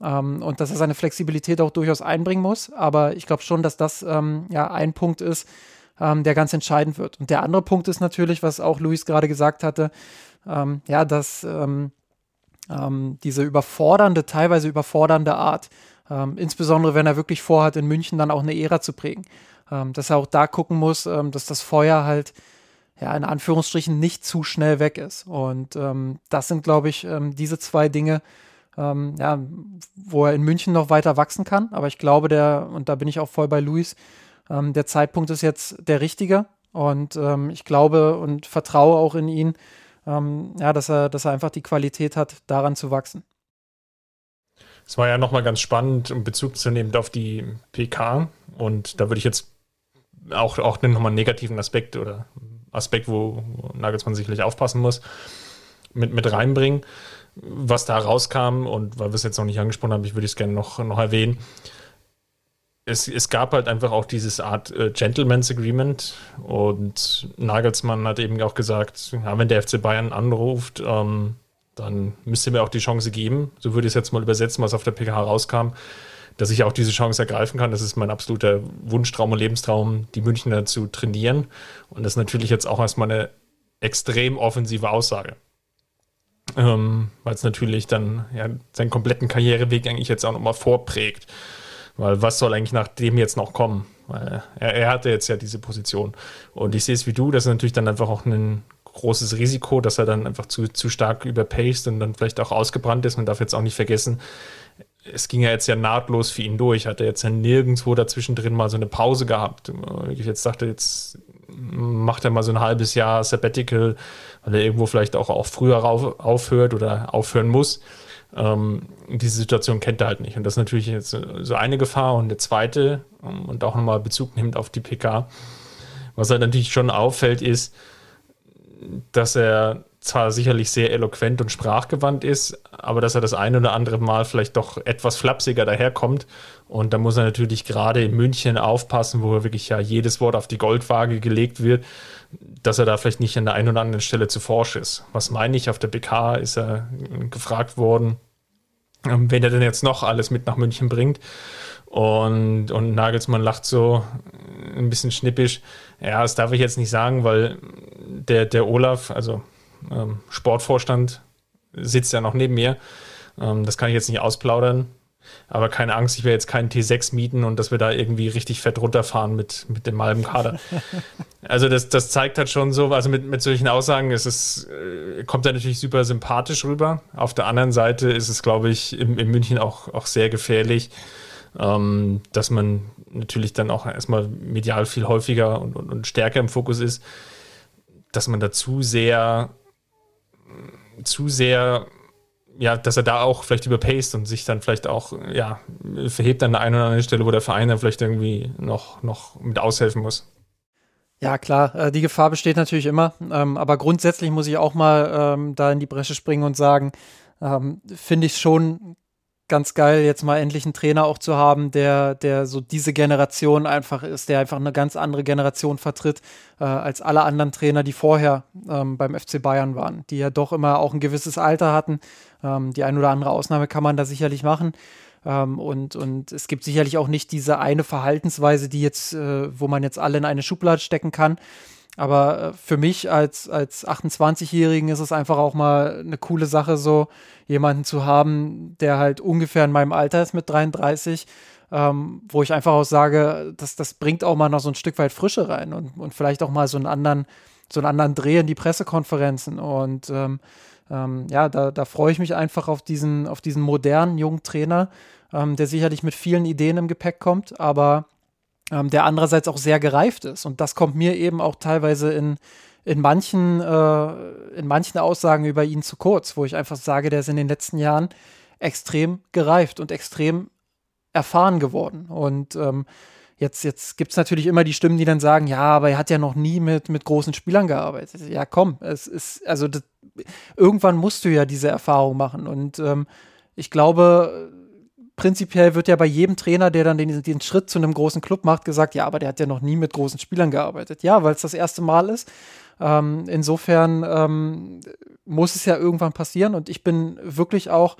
Ähm, und dass er seine Flexibilität auch durchaus einbringen muss. Aber ich glaube schon, dass das ähm, ja ein Punkt ist, ähm, der ganz entscheidend wird. Und der andere Punkt ist natürlich, was auch Luis gerade gesagt hatte, ähm, ja, dass ähm, diese überfordernde, teilweise überfordernde Art, insbesondere wenn er wirklich vorhat, in München dann auch eine Ära zu prägen, dass er auch da gucken muss, dass das Feuer halt ja, in Anführungsstrichen nicht zu schnell weg ist. Und ähm, das sind, glaube ich, ähm, diese zwei Dinge, ähm, ja, wo er in München noch weiter wachsen kann. Aber ich glaube, der, und da bin ich auch voll bei Luis, ähm, der Zeitpunkt ist jetzt der richtige und ähm, ich glaube und vertraue auch in ihn, ähm, ja, dass er, dass er einfach die Qualität hat, daran zu wachsen. Es war ja nochmal ganz spannend, um Bezug zu nehmen auf die PK. Und da würde ich jetzt auch, auch nochmal einen negativen Aspekt oder Aspekt, wo Nagelsmann sicherlich aufpassen muss, mit, mit reinbringen. Was da rauskam und weil wir es jetzt noch nicht angesprochen haben, ich würde es gerne noch, noch erwähnen. Es, es gab halt einfach auch dieses Art äh, Gentleman's Agreement und Nagelsmann hat eben auch gesagt, ja, wenn der FC Bayern anruft, ähm, dann müsste mir auch die Chance geben, so würde ich es jetzt mal übersetzen, was auf der PK rauskam, dass ich auch diese Chance ergreifen kann. Das ist mein absoluter Wunschtraum und Lebenstraum, die Münchner zu trainieren. Und das ist natürlich jetzt auch erstmal eine extrem offensive Aussage. Ähm, Weil es natürlich dann ja, seinen kompletten Karriereweg eigentlich jetzt auch nochmal vorprägt. Weil was soll eigentlich nach dem jetzt noch kommen? Weil er, er hatte jetzt ja diese Position. Und ich sehe es wie du, das ist natürlich dann einfach auch ein großes Risiko, dass er dann einfach zu, zu stark überpaced und dann vielleicht auch ausgebrannt ist. Man darf jetzt auch nicht vergessen, es ging ja jetzt ja nahtlos für ihn durch. Hat er jetzt ja nirgendwo dazwischen drin mal so eine Pause gehabt. Ich jetzt dachte, jetzt macht er mal so ein halbes Jahr Sabbatical, weil er irgendwo vielleicht auch, auch früher auf, aufhört oder aufhören muss. Ähm, diese Situation kennt er halt nicht. Und das ist natürlich jetzt so eine Gefahr. Und eine zweite, und auch nochmal Bezug nimmt auf die PK, was halt natürlich schon auffällt, ist, dass er zwar sicherlich sehr eloquent und sprachgewandt ist, aber dass er das eine oder andere Mal vielleicht doch etwas flapsiger daherkommt. Und da muss er natürlich gerade in München aufpassen, wo wirklich ja jedes Wort auf die Goldwaage gelegt wird, dass er da vielleicht nicht an der einen oder anderen Stelle zu forsch ist. Was meine ich? Auf der BK ist er gefragt worden, ähm, wenn er denn jetzt noch alles mit nach München bringt. Und, und Nagelsmann lacht so ein bisschen schnippisch. Ja, das darf ich jetzt nicht sagen, weil der, der Olaf, also ähm, Sportvorstand, sitzt ja noch neben mir. Ähm, das kann ich jetzt nicht ausplaudern. Aber keine Angst, ich werde jetzt keinen T6 mieten und dass wir da irgendwie richtig fett runterfahren mit, mit dem halben Kader. also das, das zeigt halt schon so, also mit, mit solchen Aussagen ist es, äh, kommt er natürlich super sympathisch rüber. Auf der anderen Seite ist es, glaube ich, in, in München auch, auch sehr gefährlich, ähm, dass man natürlich dann auch erstmal medial viel häufiger und, und, und stärker im Fokus ist, dass man da zu sehr zu sehr, ja, dass er da auch vielleicht überpaced und sich dann vielleicht auch, ja, verhebt an der einen oder anderen Stelle, wo der Verein dann vielleicht irgendwie noch, noch mit aushelfen muss. Ja, klar, äh, die Gefahr besteht natürlich immer. Ähm, aber grundsätzlich muss ich auch mal ähm, da in die Bresche springen und sagen, ähm, finde ich schon ganz geil, jetzt mal endlich einen Trainer auch zu haben, der, der so diese Generation einfach ist, der einfach eine ganz andere Generation vertritt äh, als alle anderen Trainer, die vorher ähm, beim FC Bayern waren, die ja doch immer auch ein gewisses Alter hatten. Ähm, die ein oder andere Ausnahme kann man da sicherlich machen. Ähm, und, und es gibt sicherlich auch nicht diese eine Verhaltensweise, die jetzt, äh, wo man jetzt alle in eine Schublade stecken kann. Aber äh, für mich als, als 28-Jährigen ist es einfach auch mal eine coole Sache, so jemanden zu haben, der halt ungefähr in meinem Alter ist mit 33, ähm, wo ich einfach auch sage, das, das bringt auch mal noch so ein Stück weit Frische rein und, und vielleicht auch mal so einen anderen, so einen anderen Dreh in die Pressekonferenzen. Und ähm, ähm, ja, da, da freue ich mich einfach auf diesen, auf diesen modernen jungen Trainer, ähm, der sicherlich mit vielen Ideen im Gepäck kommt, aber ähm, der andererseits auch sehr gereift ist. Und das kommt mir eben auch teilweise in, in, manchen, äh, in manchen Aussagen über ihn zu kurz, wo ich einfach sage, der ist in den letzten Jahren extrem gereift und extrem erfahren geworden. Und ähm, jetzt, jetzt gibt es natürlich immer die Stimmen, die dann sagen, ja, aber er hat ja noch nie mit, mit großen Spielern gearbeitet. Ja, komm, es ist, also das, irgendwann musst du ja diese Erfahrung machen. Und ähm, ich glaube, prinzipiell wird ja bei jedem Trainer, der dann den, den Schritt zu einem großen Club macht, gesagt, ja, aber der hat ja noch nie mit großen Spielern gearbeitet. Ja, weil es das erste Mal ist. Ähm, insofern ähm, muss es ja irgendwann passieren und ich bin wirklich auch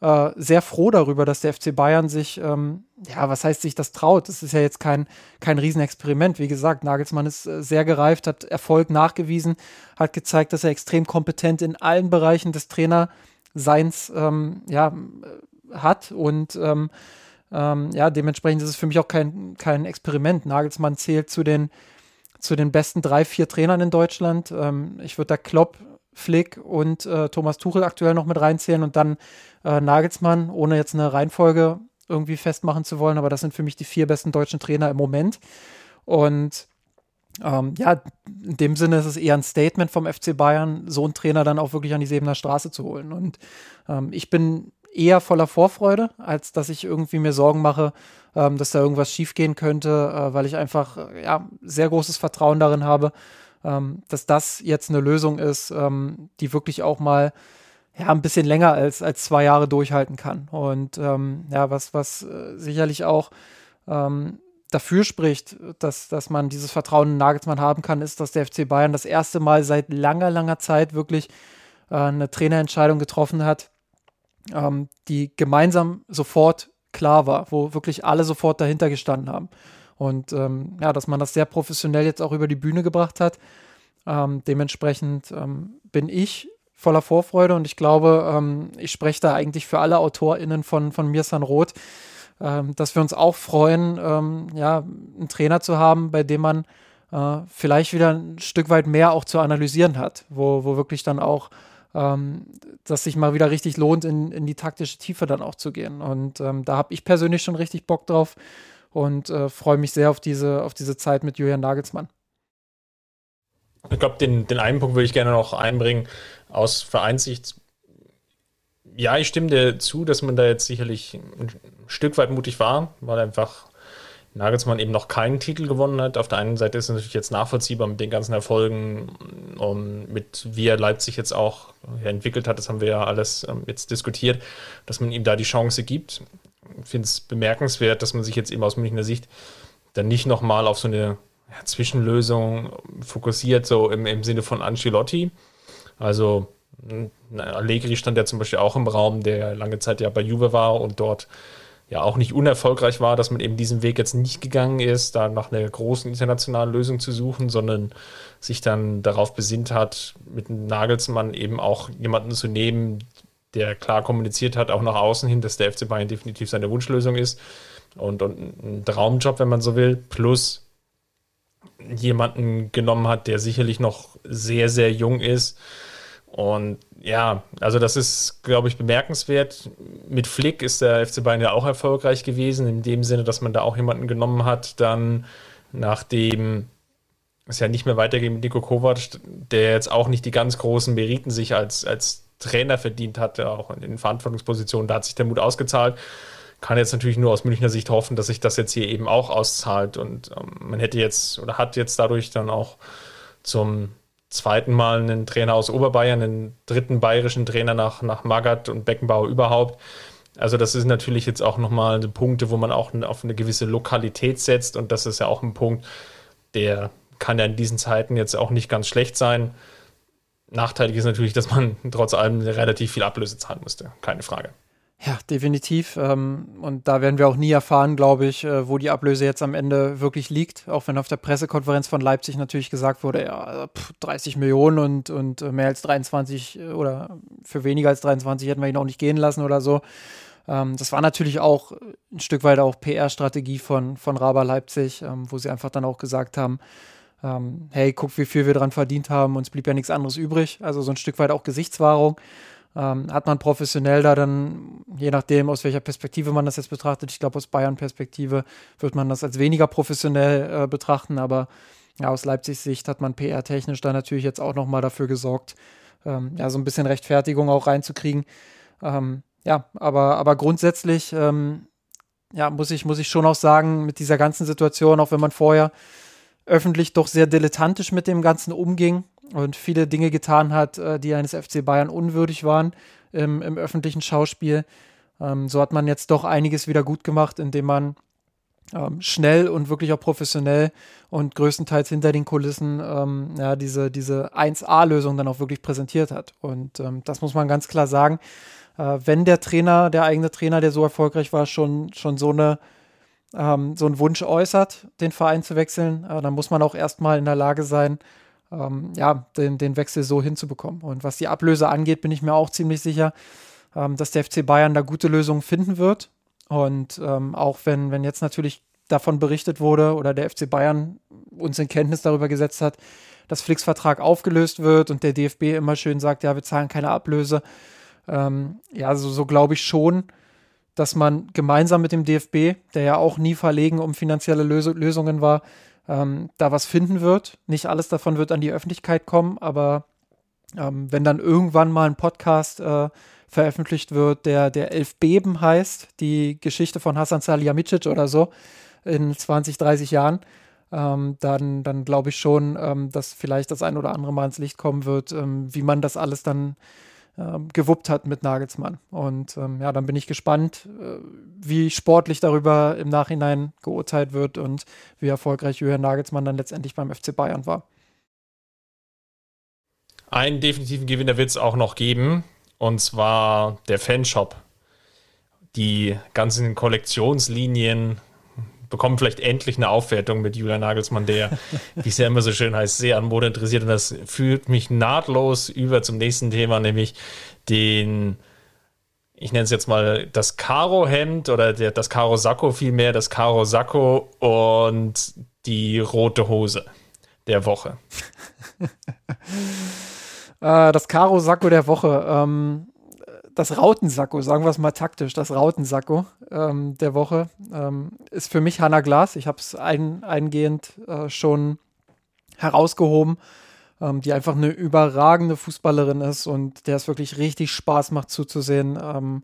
äh, sehr froh darüber, dass der FC Bayern sich, ähm, ja, was heißt sich das traut? Das ist ja jetzt kein, kein Riesenexperiment. Wie gesagt, Nagelsmann ist äh, sehr gereift, hat Erfolg nachgewiesen, hat gezeigt, dass er extrem kompetent in allen Bereichen des Trainerseins ähm, ja, hat und ähm, ähm, ja, dementsprechend ist es für mich auch kein, kein Experiment. Nagelsmann zählt zu den, zu den besten drei, vier Trainern in Deutschland. Ähm, ich würde da Klopp, Flick und äh, Thomas Tuchel aktuell noch mit reinzählen und dann äh, Nagelsmann, ohne jetzt eine Reihenfolge irgendwie festmachen zu wollen, aber das sind für mich die vier besten deutschen Trainer im Moment. Und ähm, ja, in dem Sinne ist es eher ein Statement vom FC Bayern, so einen Trainer dann auch wirklich an die Sebener Straße zu holen. Und ähm, ich bin eher voller Vorfreude, als dass ich irgendwie mir Sorgen mache, ähm, dass da irgendwas schiefgehen könnte, äh, weil ich einfach ja, sehr großes Vertrauen darin habe, ähm, dass das jetzt eine Lösung ist, ähm, die wirklich auch mal ja, ein bisschen länger als, als zwei Jahre durchhalten kann. Und ähm, ja, was, was äh, sicherlich auch ähm, dafür spricht, dass, dass man dieses Vertrauen in Nagelsmann haben kann, ist, dass der FC Bayern das erste Mal seit langer, langer Zeit wirklich äh, eine Trainerentscheidung getroffen hat, ähm, die gemeinsam sofort klar war, wo wirklich alle sofort dahinter gestanden haben. Und ähm, ja, dass man das sehr professionell jetzt auch über die Bühne gebracht hat. Ähm, dementsprechend ähm, bin ich voller Vorfreude und ich glaube, ähm, ich spreche da eigentlich für alle AutorInnen von, von Mirsan Roth, ähm, dass wir uns auch freuen, ja, einen Trainer zu haben, bei dem man äh, vielleicht wieder ein Stück weit mehr auch zu analysieren hat, wo, wo wirklich dann auch ähm, dass sich mal wieder richtig lohnt, in, in die taktische Tiefe dann auch zu gehen. Und ähm, da habe ich persönlich schon richtig Bock drauf und äh, freue mich sehr auf diese, auf diese Zeit mit Julian Nagelsmann. Ich glaube, den, den einen Punkt würde ich gerne noch einbringen aus Vereinssicht. Ja, ich stimme dir zu, dass man da jetzt sicherlich ein Stück weit mutig war, weil einfach Nagelsmann eben noch keinen Titel gewonnen hat. Auf der einen Seite ist es natürlich jetzt nachvollziehbar mit den ganzen Erfolgen und mit wie er Leipzig jetzt auch entwickelt hat, das haben wir ja alles ähm, jetzt diskutiert, dass man ihm da die Chance gibt. Ich finde es bemerkenswert, dass man sich jetzt eben aus Münchner Sicht dann nicht nochmal auf so eine ja, Zwischenlösung fokussiert, so im, im Sinne von Ancelotti. Also Allegri stand ja zum Beispiel auch im Raum, der lange Zeit ja bei Juve war und dort ja auch nicht unerfolgreich war, dass man eben diesen Weg jetzt nicht gegangen ist, da nach einer großen internationalen Lösung zu suchen, sondern sich dann darauf besinnt hat, mit Nagelsmann eben auch jemanden zu nehmen, der klar kommuniziert hat, auch nach außen hin, dass der FC Bayern definitiv seine Wunschlösung ist und, und ein Traumjob, wenn man so will, plus jemanden genommen hat, der sicherlich noch sehr, sehr jung ist. Und ja, also das ist, glaube ich, bemerkenswert. Mit Flick ist der FC Bayern ja auch erfolgreich gewesen, in dem Sinne, dass man da auch jemanden genommen hat, dann nachdem es ja nicht mehr weitergeht mit Nico Kovac, der jetzt auch nicht die ganz großen Meriten sich als, als Trainer verdient hatte, auch in den Verantwortungspositionen. Da hat sich der Mut ausgezahlt. Kann jetzt natürlich nur aus Münchner Sicht hoffen, dass sich das jetzt hier eben auch auszahlt. Und ähm, man hätte jetzt oder hat jetzt dadurch dann auch zum zweiten Mal einen Trainer aus Oberbayern, einen dritten bayerischen Trainer nach, nach Magath und Beckenbauer überhaupt. Also das ist natürlich jetzt auch nochmal Punkte, wo man auch auf eine gewisse Lokalität setzt und das ist ja auch ein Punkt, der kann ja in diesen Zeiten jetzt auch nicht ganz schlecht sein. Nachteilig ist natürlich, dass man trotz allem relativ viel Ablöse zahlen musste, keine Frage. Ja, definitiv. Ähm, und da werden wir auch nie erfahren, glaube ich, äh, wo die Ablöse jetzt am Ende wirklich liegt. Auch wenn auf der Pressekonferenz von Leipzig natürlich gesagt wurde, ja, 30 Millionen und, und äh, mehr als 23 äh, oder für weniger als 23 hätten wir ihn auch nicht gehen lassen oder so. Ähm, das war natürlich auch ein Stück weit auch PR-Strategie von, von Raba Leipzig, ähm, wo sie einfach dann auch gesagt haben, hey, guck, wie viel wir dran verdient haben, uns blieb ja nichts anderes übrig. Also so ein Stück weit auch Gesichtswahrung ähm, hat man professionell da dann, je nachdem, aus welcher Perspektive man das jetzt betrachtet, ich glaube, aus Bayern-Perspektive wird man das als weniger professionell äh, betrachten, aber ja, aus Leipzigs Sicht hat man PR-technisch da natürlich jetzt auch nochmal dafür gesorgt, ähm, ja, so ein bisschen Rechtfertigung auch reinzukriegen. Ähm, ja, aber, aber grundsätzlich, ähm, ja, muss ich, muss ich schon auch sagen, mit dieser ganzen Situation, auch wenn man vorher öffentlich doch sehr dilettantisch mit dem Ganzen umging, und viele Dinge getan hat, äh, die eines FC Bayern unwürdig waren im, im öffentlichen Schauspiel. Ähm, so hat man jetzt doch einiges wieder gut gemacht, indem man ähm, schnell und wirklich auch professionell und größtenteils hinter den Kulissen ähm, ja, diese, diese 1A-Lösung dann auch wirklich präsentiert hat. Und ähm, das muss man ganz klar sagen. Äh, wenn der Trainer, der eigene Trainer, der so erfolgreich war, schon, schon so eine ähm, so einen Wunsch äußert, den Verein zu wechseln, äh, dann muss man auch erstmal in der Lage sein, ähm, ja, den, den Wechsel so hinzubekommen. Und was die Ablöse angeht, bin ich mir auch ziemlich sicher, ähm, dass der FC Bayern da gute Lösungen finden wird. Und ähm, auch wenn, wenn jetzt natürlich davon berichtet wurde oder der FC Bayern uns in Kenntnis darüber gesetzt hat, dass Flicks Vertrag aufgelöst wird und der DFB immer schön sagt, ja, wir zahlen keine Ablöse. Ähm, ja, so, so glaube ich schon, dass man gemeinsam mit dem DFB, der ja auch nie verlegen um finanzielle Lös Lösungen war, ähm, da was finden wird. Nicht alles davon wird an die Öffentlichkeit kommen, aber ähm, wenn dann irgendwann mal ein Podcast äh, veröffentlicht wird, der, der Elf Beben heißt, die Geschichte von Hasan Salihamidzic oder so in 20, 30 Jahren, ähm, dann, dann glaube ich schon, ähm, dass vielleicht das ein oder andere Mal ins Licht kommen wird, ähm, wie man das alles dann gewuppt hat mit Nagelsmann. Und ähm, ja, dann bin ich gespannt, äh, wie sportlich darüber im Nachhinein geurteilt wird und wie erfolgreich Jürgen Nagelsmann dann letztendlich beim FC Bayern war. Einen definitiven Gewinner wird es auch noch geben, und zwar der Fanshop. Die ganzen Kollektionslinien bekommen vielleicht endlich eine Aufwertung mit Julian Nagelsmann, der, wie es ja immer so schön heißt, sehr an Mode interessiert. Und das führt mich nahtlos über zum nächsten Thema, nämlich den, ich nenne es jetzt mal das Karo-Hemd oder der, das Karo-Sakko vielmehr, das Karo-Sakko und die rote Hose der Woche. Äh, das Karo-Sakko der Woche. Ähm, das Rautensacko, sagen wir es mal taktisch, das Rautensacko ähm, der Woche ähm, ist für mich Hanna Glas. Ich habe es ein, eingehend äh, schon herausgehoben, ähm, die einfach eine überragende Fußballerin ist und der es wirklich richtig Spaß macht zuzusehen. Ähm,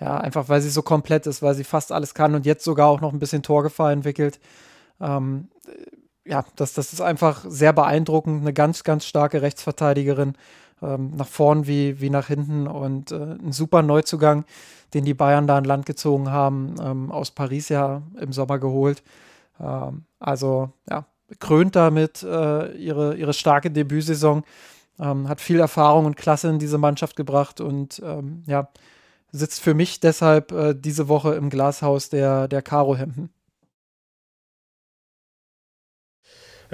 ja, einfach weil sie so komplett ist, weil sie fast alles kann und jetzt sogar auch noch ein bisschen Torgefahr entwickelt. Ähm, ja, das, das ist einfach sehr beeindruckend. Eine ganz, ganz starke Rechtsverteidigerin ähm, nach vorn wie, wie nach hinten und äh, ein super Neuzugang, den die Bayern da an Land gezogen haben, ähm, aus Paris ja im Sommer geholt. Ähm, also ja, krönt damit äh, ihre, ihre starke Debütsaison, ähm, hat viel Erfahrung und Klasse in diese Mannschaft gebracht und ähm, ja, sitzt für mich deshalb äh, diese Woche im Glashaus der, der Karo-Hemden.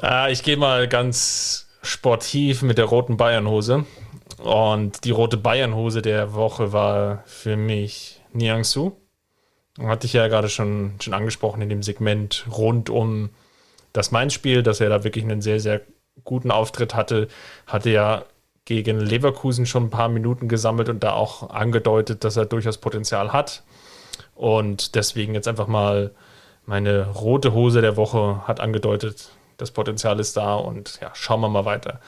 Ja, ich gehe mal ganz sportiv mit der roten Bayernhose. Und die rote Bayernhose der Woche war für mich Niangsu. Hatte ich ja gerade schon, schon angesprochen in dem Segment rund um das Mainz-Spiel, dass er da wirklich einen sehr, sehr guten Auftritt hatte. Hatte ja gegen Leverkusen schon ein paar Minuten gesammelt und da auch angedeutet, dass er durchaus Potenzial hat. Und deswegen jetzt einfach mal meine rote Hose der Woche hat angedeutet, das Potenzial ist da und ja, schauen wir mal weiter.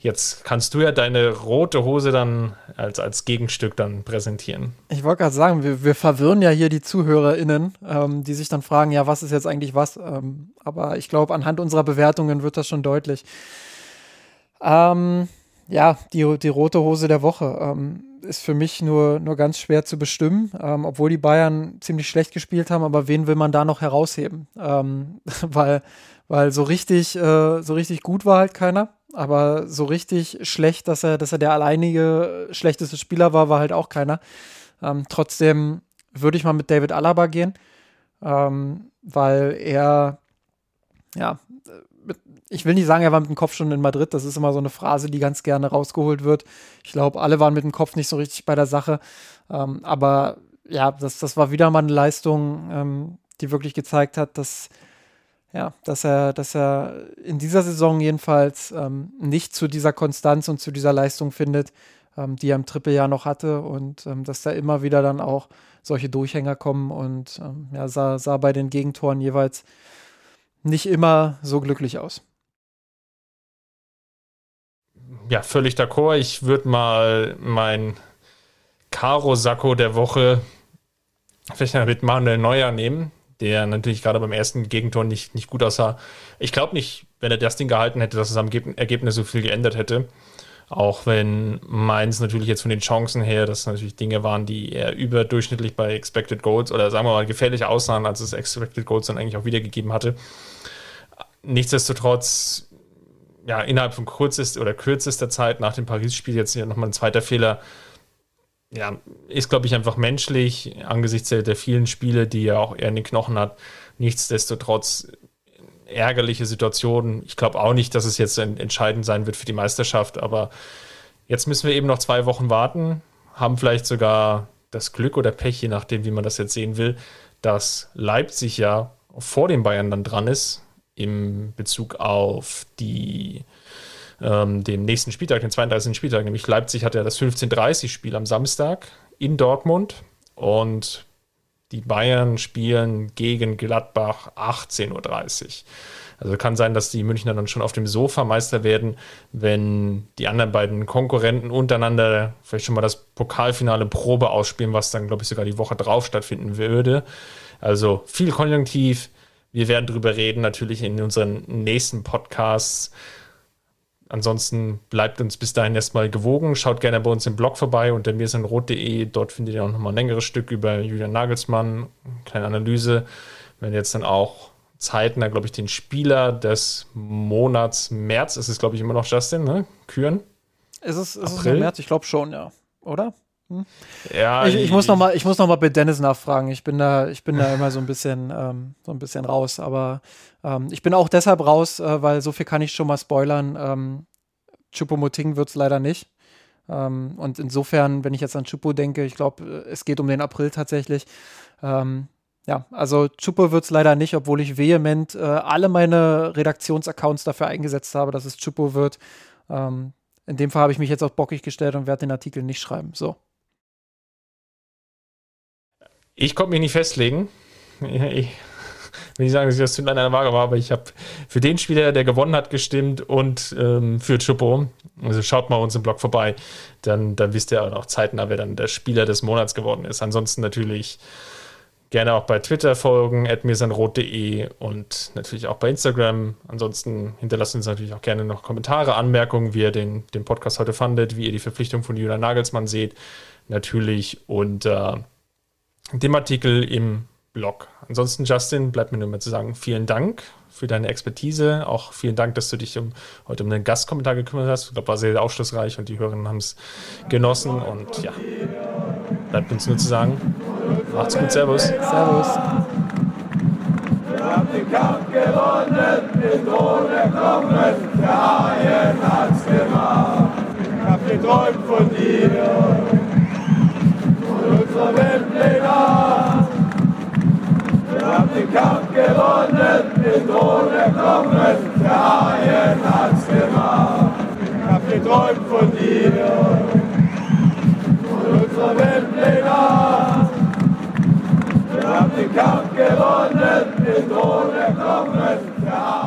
Jetzt kannst du ja deine rote Hose dann als, als Gegenstück dann präsentieren. Ich wollte gerade sagen, wir, wir verwirren ja hier die ZuhörerInnen, ähm, die sich dann fragen, ja, was ist jetzt eigentlich was? Ähm, aber ich glaube, anhand unserer Bewertungen wird das schon deutlich. Ähm, ja, die, die rote Hose der Woche ähm, ist für mich nur, nur ganz schwer zu bestimmen, ähm, obwohl die Bayern ziemlich schlecht gespielt haben, aber wen will man da noch herausheben? Ähm, weil weil so richtig, äh, so richtig gut war halt keiner. Aber so richtig schlecht, dass er, dass er der alleinige schlechteste Spieler war, war halt auch keiner. Ähm, trotzdem würde ich mal mit David Alaba gehen, ähm, weil er, ja, mit, ich will nicht sagen, er war mit dem Kopf schon in Madrid. Das ist immer so eine Phrase, die ganz gerne rausgeholt wird. Ich glaube, alle waren mit dem Kopf nicht so richtig bei der Sache. Ähm, aber ja, das, das war wieder mal eine Leistung, ähm, die wirklich gezeigt hat, dass ja, dass er, dass er in dieser Saison jedenfalls ähm, nicht zu dieser Konstanz und zu dieser Leistung findet, ähm, die er im Trippeljahr noch hatte und ähm, dass da immer wieder dann auch solche Durchhänger kommen und ähm, ja, sah, sah bei den Gegentoren jeweils nicht immer so glücklich aus. Ja, völlig d'accord. Ich würde mal mein Karo-Sakko der Woche vielleicht mit Manuel Neuer nehmen der natürlich gerade beim ersten Gegentor nicht, nicht gut aussah. Ich glaube nicht, wenn er das Ding gehalten hätte, dass es am Ergebnis so viel geändert hätte. Auch wenn Mainz natürlich jetzt von den Chancen her, das natürlich Dinge waren, die eher überdurchschnittlich bei Expected Goals oder sagen wir mal gefährlich aussahen, als es Expected Goals dann eigentlich auch wiedergegeben hatte. Nichtsdestotrotz, ja, innerhalb von kurzester oder kürzester Zeit nach dem Paris-Spiel jetzt hier nochmal ein zweiter Fehler ja, ist, glaube ich, einfach menschlich angesichts der, der, vielen Spiele, die er auch eher in den Knochen hat. Nichtsdestotrotz ärgerliche Situationen. Ich glaube auch nicht, dass es jetzt entscheidend sein wird für die Meisterschaft, aber jetzt müssen wir eben noch zwei Wochen warten, haben vielleicht sogar das Glück oder Pech, je nachdem, wie man das jetzt sehen will, dass Leipzig ja vor den Bayern dann dran ist im Bezug auf die ähm, dem nächsten Spieltag, den 32. Spieltag, nämlich Leipzig hat ja das 15:30-Spiel am Samstag in Dortmund und Die Bayern spielen gegen Gladbach 18.30 Uhr. Also kann sein, dass die Münchner dann schon auf dem Sofa Meister werden, wenn die anderen beiden Konkurrenten untereinander vielleicht schon mal das Pokalfinale Probe ausspielen, was dann, glaube ich, sogar die Woche drauf stattfinden würde. Also viel Konjunktiv. Wir werden darüber reden, natürlich in unseren nächsten Podcasts. Ansonsten bleibt uns bis dahin erstmal gewogen. Schaut gerne bei uns im Blog vorbei unter mirsenrot.de. Dort findet ihr auch nochmal ein längeres Stück über Julian Nagelsmann, eine kleine Analyse. Wenn jetzt dann auch zeitnah, glaube ich, den Spieler des Monats März, ist es, glaube ich, immer noch Justin, ne? Küren? Ist es, ist es noch März? Ich glaube schon, ja. Oder? Hm? Ja, ich, ich, muss noch mal, ich muss noch mal bei Dennis nachfragen. Ich bin da, ich bin da immer so ein bisschen, ähm, so ein bisschen raus. Aber ähm, ich bin auch deshalb raus, äh, weil so viel kann ich schon mal spoilern. Ähm, Chupomoting wird es leider nicht. Ähm, und insofern, wenn ich jetzt an Chupo denke, ich glaube, es geht um den April tatsächlich. Ähm, ja, also Chupo wird es leider nicht, obwohl ich vehement äh, alle meine Redaktionsaccounts dafür eingesetzt habe, dass es Chupo wird. Ähm, in dem Fall habe ich mich jetzt auch bockig gestellt und werde den Artikel nicht schreiben. So. Ich konnte mich nicht festlegen. Ich will nicht sagen, dass ich das Zündlein einer Waage war, aber ich habe für den Spieler, der gewonnen hat, gestimmt und ähm, für Chupo. Also schaut mal uns im Blog vorbei, dann, dann wisst ihr auch zeitnah, wer dann der Spieler des Monats geworden ist. Ansonsten natürlich Gerne auch bei Twitter folgen, admirsanrot.de und natürlich auch bei Instagram. Ansonsten hinterlasst uns natürlich auch gerne noch Kommentare, Anmerkungen, wie ihr den, den Podcast heute fandet, wie ihr die Verpflichtung von Julian Nagelsmann seht. Natürlich unter dem Artikel im Blog. Ansonsten, Justin, bleibt mir nur mehr zu sagen, vielen Dank für deine Expertise. Auch vielen Dank, dass du dich um, heute um den Gastkommentar gekümmert hast. Ich glaube, war sehr aufschlussreich und die Hörerinnen haben es genossen. Und ja, bleibt uns nur zu sagen, macht's gut, Servus. Servus. Wir haben den Kampf gewonnen, den Thron erklommen, der Haien hat's gemacht. Ich hab geträumt von dir und unserer Welt legal hab den Kampf gewonnen, den Thron erklommen, der Haien hat's gemacht. Ich hab geträumt von dir, von unserer Welt Wir haben den Kampf gewonnen, den Thron erklommen, der Haien